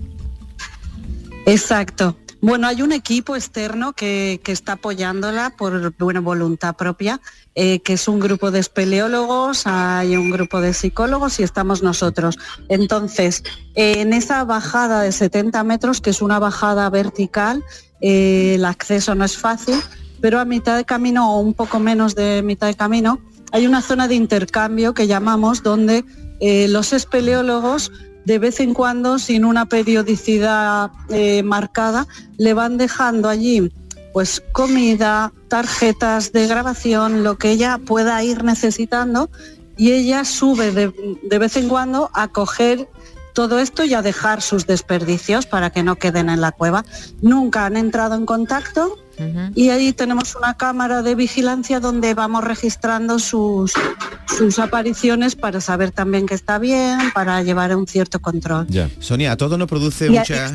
Exacto. Bueno, hay un equipo externo que, está apoyándola por buena voluntad propia, eh, que es un grupo de espeleólogos, hay un grupo de psicólogos y estamos nosotros. Entonces, en esa bajada de 70 metros, que es una bajada vertical, eh, el acceso no es fácil, pero a mitad de camino o un poco menos de mitad de camino, hay una zona de intercambio que llamamos donde eh, los espeleólogos de vez en cuando, sin una periodicidad eh, marcada, le van dejando allí pues comida, tarjetas de grabación, lo que ella pueda ir necesitando y ella sube de, de vez en cuando a coger todo esto y a dejar sus desperdicios para que no queden en la cueva. Nunca han entrado en contacto, y ahí tenemos una cámara de vigilancia donde vamos registrando sus, sus apariciones para saber también que está bien, para llevar un cierto control. Sonia, a todos nos produce mucha...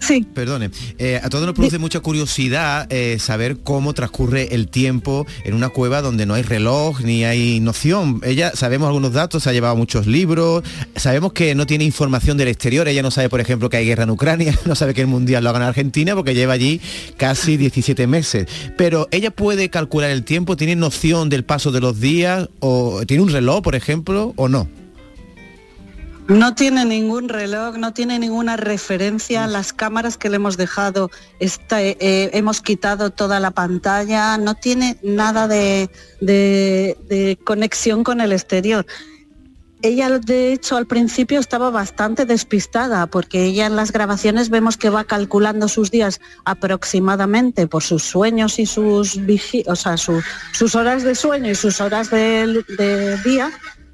Sí. Perdone, eh, a todos nos produce mucha curiosidad eh, saber cómo transcurre el tiempo en una cueva donde no hay reloj ni hay noción. Ella, sabemos algunos datos, ha llevado muchos libros, sabemos que no tiene información del exterior, ella no sabe, por ejemplo, que hay guerra en Ucrania, [LAUGHS] no sabe que el Mundial lo haga en Argentina porque lleva allí casi 17 meses. Pero ella puede calcular el tiempo, tiene noción del paso de los días, o tiene un reloj, por ejemplo, o no. No tiene ningún reloj, no tiene ninguna referencia. Las cámaras que le hemos dejado, está, eh, hemos quitado toda la pantalla, no tiene nada de conexión con el exterior ella de hecho al principio estaba bastante despistada porque ella en las grabaciones vemos que va calculando sus días aproximadamente por sus sueños y sus o sea, sus horas de sueño y sus horas de, día,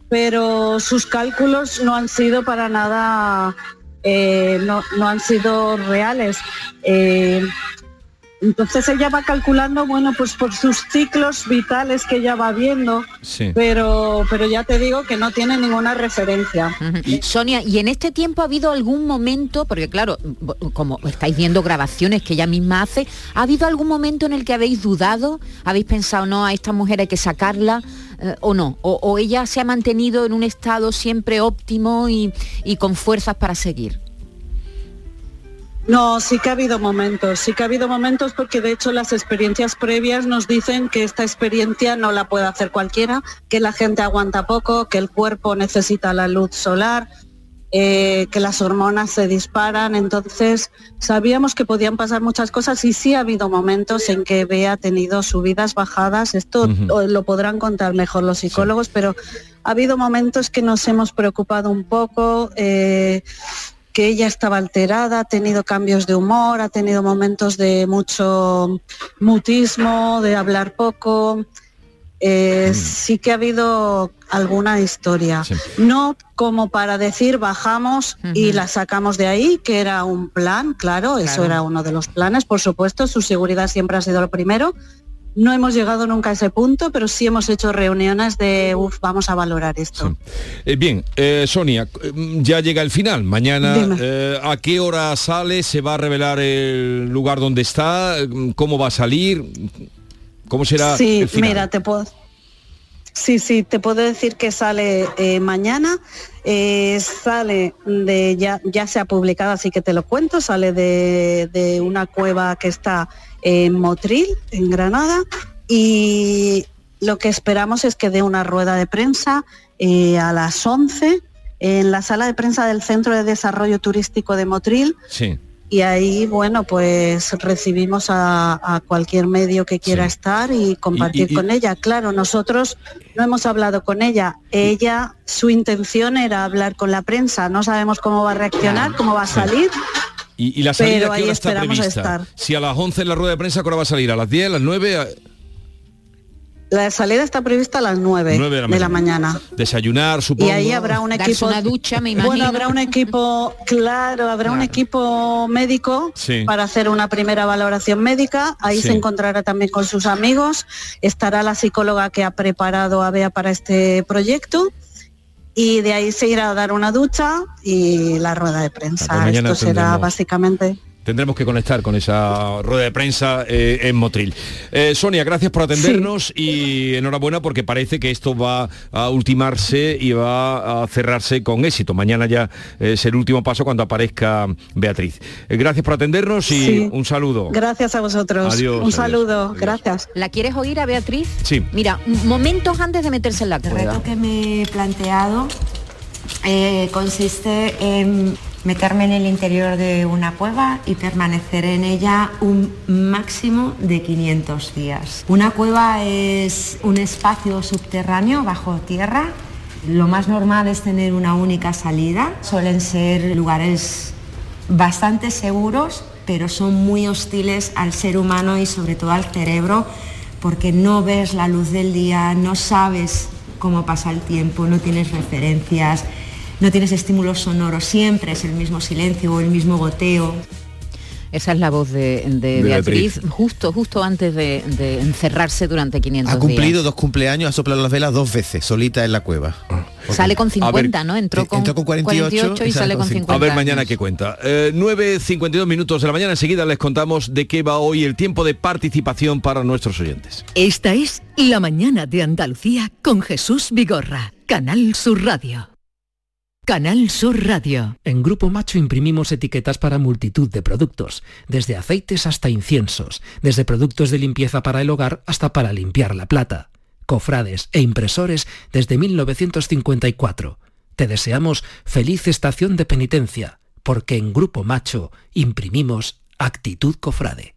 pero sus cálculos no han sido para nada, eh, no, han sido reales. Eh, entonces ella va calculando, bueno, pues por sus ciclos vitales que ella va viendo, pero, pero ya te digo que no tiene ninguna referencia. Sonia, ¿y en este tiempo ha habido algún momento, porque claro, como estáis viendo grabaciones que ella misma hace, ¿ha habido algún momento en el que habéis dudado? ¿Habéis pensado, no, a esta mujer hay que sacarla? eh, o no? O, ella se ha mantenido en un estado siempre óptimo y, y con fuerzas para seguir? No, sí que ha habido momentos, sí que ha habido momentos porque de hecho las experiencias previas nos dicen que esta experiencia no la puede hacer cualquiera, que la gente aguanta poco, que el cuerpo necesita la luz solar, eh, que las hormonas se disparan, entonces sabíamos que podían pasar muchas cosas y sí ha habido momentos en que Bea ha tenido subidas, bajadas, esto lo podrán contar mejor los psicólogos, pero ha habido momentos que nos hemos preocupado un poco. Eh, que ella estaba alterada, ha tenido cambios de humor, ha tenido momentos de mucho mutismo, de hablar poco. Eh, mm. Sí que ha habido alguna historia. No como para decir bajamos y la sacamos de ahí, que era un plan, claro, eso era uno de los planes, por supuesto, su seguridad siempre ha sido lo primero, no hemos llegado nunca a ese punto, pero sí hemos hecho reuniones de, uff, vamos a valorar esto. Eh, bien, eh, Sonia, mm, ya llega el final. Mañana, eh, ¿a qué hora sale? ¿Se va a revelar el lugar donde está? ¿Cómo va a salir? ¿Cómo será? Sí, el final? mira, te puedo... Sí, sí, te puedo decir que sale mañana, sale de, ya, ya se ha publicado, así que te lo cuento, sale de, de una cueva que está en Motril, en Granada, y lo que esperamos es que dé una rueda de prensa eh, a las 11 en la sala de prensa del Centro de Desarrollo Turístico de Motril. Sí. Y ahí, bueno, pues recibimos a, cualquier medio que quiera estar y compartir con ella. Claro, nosotros no hemos hablado con ella. Ella, su intención era hablar con la prensa. No sabemos cómo va a reaccionar, cómo va a salir. ¿Y, la salida qué hora está prevista? Si a las 11 en la rueda de prensa, ¿qué hora va a salir? ¿A las 10, a las 9? La salida está prevista a las 9, de, la, mañana. Desayunar, supongo. Y ahí habrá un equipo... una ducha, me imagino. Bueno, habrá un equipo, claro, habrá un equipo médico para hacer una primera valoración médica. Ahí se encontrará también con sus amigos. Estará la psicóloga que ha preparado a Bea para este proyecto y de ahí se irá a dar una ducha y la rueda de prensa. Esto será básicamente tendremos que conectar con esa rueda de prensa eh, en Motril. Eh, Sonia, gracias por atendernos y enhorabuena porque parece que esto va a ultimarse y va a cerrarse con éxito. Mañana ya es el último paso cuando aparezca Beatriz. Eh, gracias por atendernos y un saludo. Gracias a vosotros. Adiós, un saludo, gracias. ¿La quieres oír a Beatriz? Sí. Mira, momentos antes de meterse en la cueva. El reto que me he planteado consiste en meterme en el interior de una cueva y permanecer en ella un máximo de 500 días. Una cueva es un espacio subterráneo bajo tierra. Lo más normal es tener una única salida. Suelen ser lugares bastante seguros, pero son muy hostiles al ser humano y sobre todo al cerebro porque no ves la luz del día, no sabes cómo pasa el tiempo, no tienes referencias no tienes estímulos sonoros, siempre es el mismo silencio o el mismo goteo. Esa es la voz de, Beatriz, justo justo antes de, encerrarse durante 500 días. Ha cumplido dos cumpleaños, ha soplado las velas dos veces, solita en la cueva. Sale con 50, ¿no? Entró con, 48, y, sale con 50. A ver mañana qué cuenta. Eh, 9.52 minutos de la mañana, enseguida les contamos de qué va hoy el tiempo de participación para nuestros oyentes. Esta es La Mañana de Andalucía con Jesús Vigorra, Canal Sur Radio. Canal Sur Radio. En Grupo Macho imprimimos etiquetas para multitud de productos, desde aceites hasta inciensos, desde productos de limpieza para el hogar hasta para limpiar la plata, cofrades e impresores desde 1954. Te deseamos feliz estación de penitencia, porque en Grupo Macho imprimimos actitud cofrade.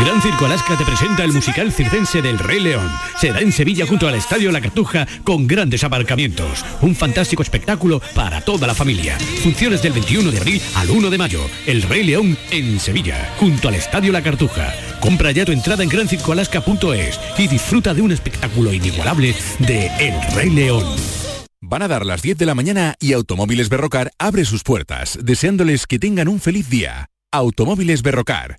Gran Circo Alaska te presenta el musical circense del Rey León. Será en Sevilla junto al Estadio La Cartuja con grandes aparcamientos. Un fantástico espectáculo para toda la familia. Funciones del 21 de abril al 1 de mayo. El Rey León en Sevilla, junto al Estadio La Cartuja. Compra ya tu entrada en grancircoalaska.es y disfruta de un espectáculo inigualable de El Rey León. Van a dar las 10 de la mañana y Automóviles Berrocar abre sus puertas, deseándoles que tengan un feliz día. Automóviles Berrocar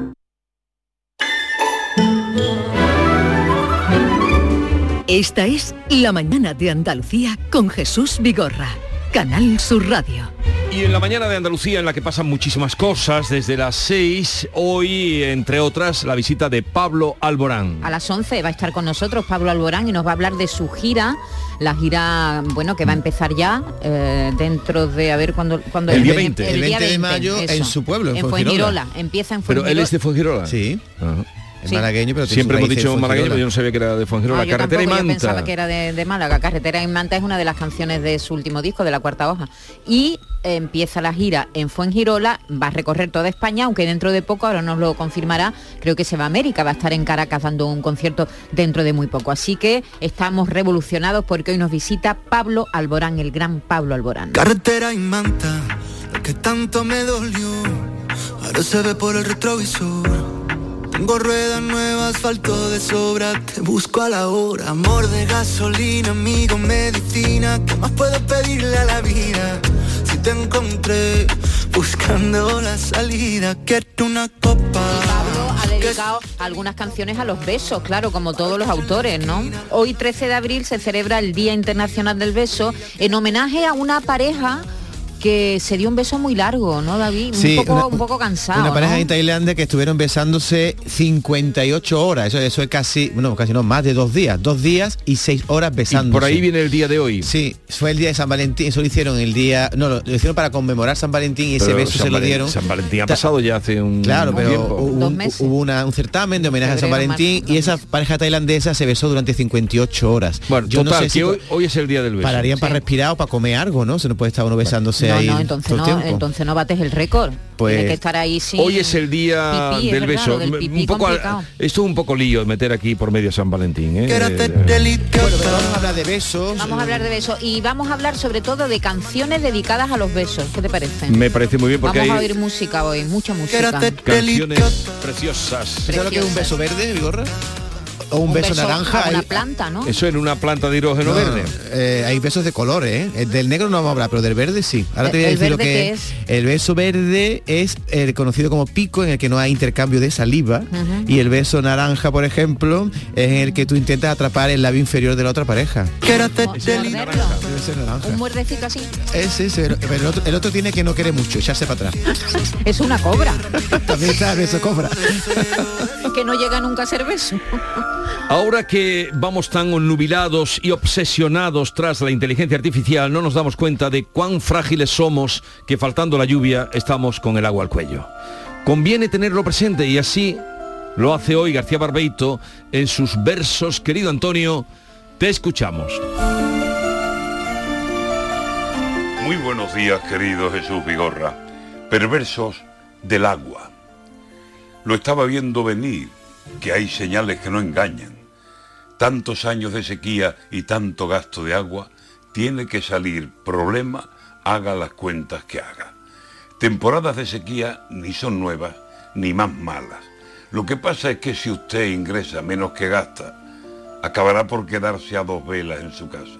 Esta es La Mañana de Andalucía con Jesús Vigorra, Canal Sur Radio. Y en la mañana de Andalucía, en la que pasan muchísimas cosas, desde las 6, hoy, entre otras, la visita de Pablo Alborán. A las 11 va a estar con nosotros Pablo Alborán y nos va a hablar de su gira, la gira, bueno, que va a empezar ya eh, dentro de, a ver, cuando... cuando el día 20. El, 20 de mayo en su pueblo, en, en Fuengirola. Empieza en Fuengirola. Pero él es de Fuengirola. Sí. Es malagueño, pero siempre hemos dicho malagueño, pero yo no sabía que era de Fuengirola. Ah, Carretera y Manta. Yo pensaba que era de, Málaga. Carretera y Manta es una de las canciones de su último disco, de la cuarta hoja. Y empieza la gira en Fuengirola, va a recorrer toda España, aunque dentro de poco, ahora nos lo confirmará, creo que se va a América, va a estar en Caracas dando un concierto dentro de muy poco. Así que estamos revolucionados porque hoy nos visita Pablo Alborán, el gran Pablo Alborán. Carretera y Manta, que tanto me dolió, ahora se ve por el retrovisor tengo ruedas nuevas, asfalto de sobra, te busco a la hora. Amor de gasolina, amigo, medicina, ¿qué más puedo pedirle a la vida? Si te encontré buscando la salida, quiero una copa. Pablo ha dedicado algunas canciones a los besos, claro, como todos los autores, ¿no? Hoy 13 de abril se celebra el Día Internacional del Beso en homenaje a una pareja que se dio un beso muy largo, ¿no, David? Sí, un, poco, una, un poco cansado. Una pareja ¿no? en Tailandia que estuvieron besándose 58 horas. Eso, eso es casi, bueno, casi no, más de dos días. Dos días y seis horas besándose. Y por ahí viene el día de hoy. Sí, fue el día de San Valentín. Eso lo hicieron el día, no, lo, lo hicieron para conmemorar San Valentín y ese beso San se lo dieron. San Valentín ha pasado ya hace un Claro, pero tiempo. hubo, un, hubo una- un certamen de homenaje a San Valentín y esa pareja tailandesa se besó durante 58 horas. Bueno, Yo total, no sé si que hoy, hoy es el día del beso. pararían para respirar o para comer algo, ¿no? Se no puede estar uno besándose No, ahí no, entonces todo no, entonces no bates el récord. Pues- que estar ahí sin... Hoy es el día Pipí, del beso. del un poco, esto es un poco lío meter aquí por medio San Valentín. ¿eh? Bueno, pero vamos a hablar de besos. Vamos a hablar de besos y vamos a hablar sobre todo de canciones dedicadas a los besos. ¿Qué te parece? Me parece muy bien porque Vamos a oír música hoy, mucha música. canciones preciosas. ¿Sabes lo que es un beso verde, Vigorra? O un, beso, naranja. una hay- planta, ¿no? Eso en una planta de hidrógeno No, verde. eh, hay besos de colores, ¿eh? El Del negro no vamos a hablar, pero del verde sí. Ahora te voy a ¿El decir lo que es. El beso verde es el conocido como pico, en el que no hay intercambio de saliva. Y el beso naranja, por ejemplo, es en el que tú intentas atrapar el labio inferior de la otra pareja. Naranja. Un muerdecito así. Ese, ese, pero pero el otro, el otro tiene que no quiere mucho, echarse para atrás. Es una cobra. [LAUGHS] También está el beso cobra. que no llega nunca a ser beso. Ahora que vamos tan nubilados y obsesionados tras la inteligencia artificial, no nos damos cuenta de cuán frágiles somos que faltando la lluvia estamos con el agua al cuello. Conviene tenerlo presente y así lo hace hoy García Barbeito en sus versos. Querido Antonio, te escuchamos. Muy buenos días, querido Jesús Vigorra. Perversos del agua. Lo estaba viendo venir, que hay señales que no engañan. Tantos años de sequía y tanto gasto de agua, tiene que salir problema, haga las cuentas que haga. Temporadas de sequía ni son nuevas ni más malas. Lo que pasa es que si usted ingresa menos que gasta, acabará por quedarse a dos velas en su casa.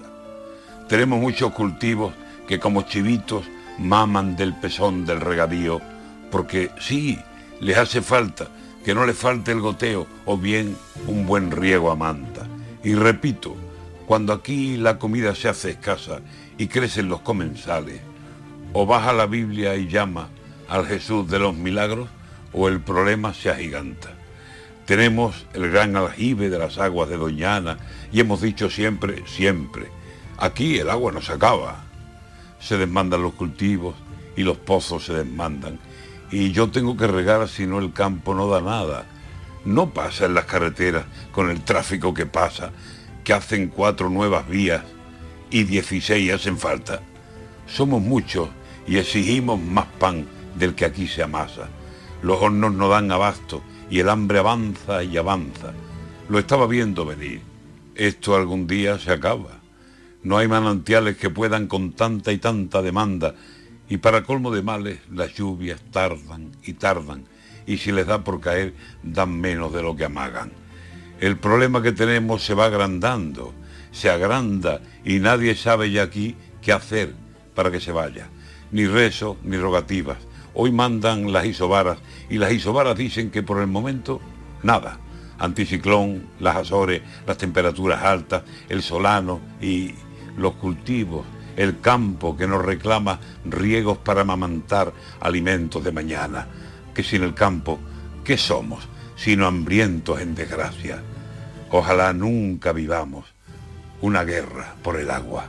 Tenemos muchos cultivos que como chivitos maman del pezón del regadío, porque sí, les hace falta que no les falte el goteo o bien un buen riego a manta. Y repito, cuando aquí la comida se hace escasa y crecen los comensales, o baja la Biblia y llama al Jesús de los milagros, o el problema se agiganta. Tenemos el gran aljibe de las aguas de Doñana y hemos dicho siempre, siempre, Aquí el agua no se acaba. Se desmandan los cultivos y los pozos se desmandan. Y yo tengo que regar si no el campo no da nada. No pasa en las carreteras con el tráfico que pasa, que hacen cuatro nuevas vías y 16 hacen falta. Somos muchos y exigimos más pan del que aquí se amasa. Los hornos no dan abasto y el hambre avanza y avanza. Lo estaba viendo venir. Esto algún día se acaba. No hay manantiales que puedan con tanta y tanta demanda y para colmo de males las lluvias tardan y tardan y si les da por caer dan menos de lo que amagan. El problema que tenemos se va agrandando, se agranda y nadie sabe ya aquí qué hacer para que se vaya. Ni rezo ni rogativas. Hoy mandan las isobaras y las isobaras dicen que por el momento nada. Anticiclón, las Azores, las temperaturas altas, el solano y los cultivos, el campo que nos reclama riegos para amamantar alimentos de mañana. Que sin el campo, ¿qué somos? Sino hambrientos en desgracia. Ojalá nunca vivamos una guerra por el agua.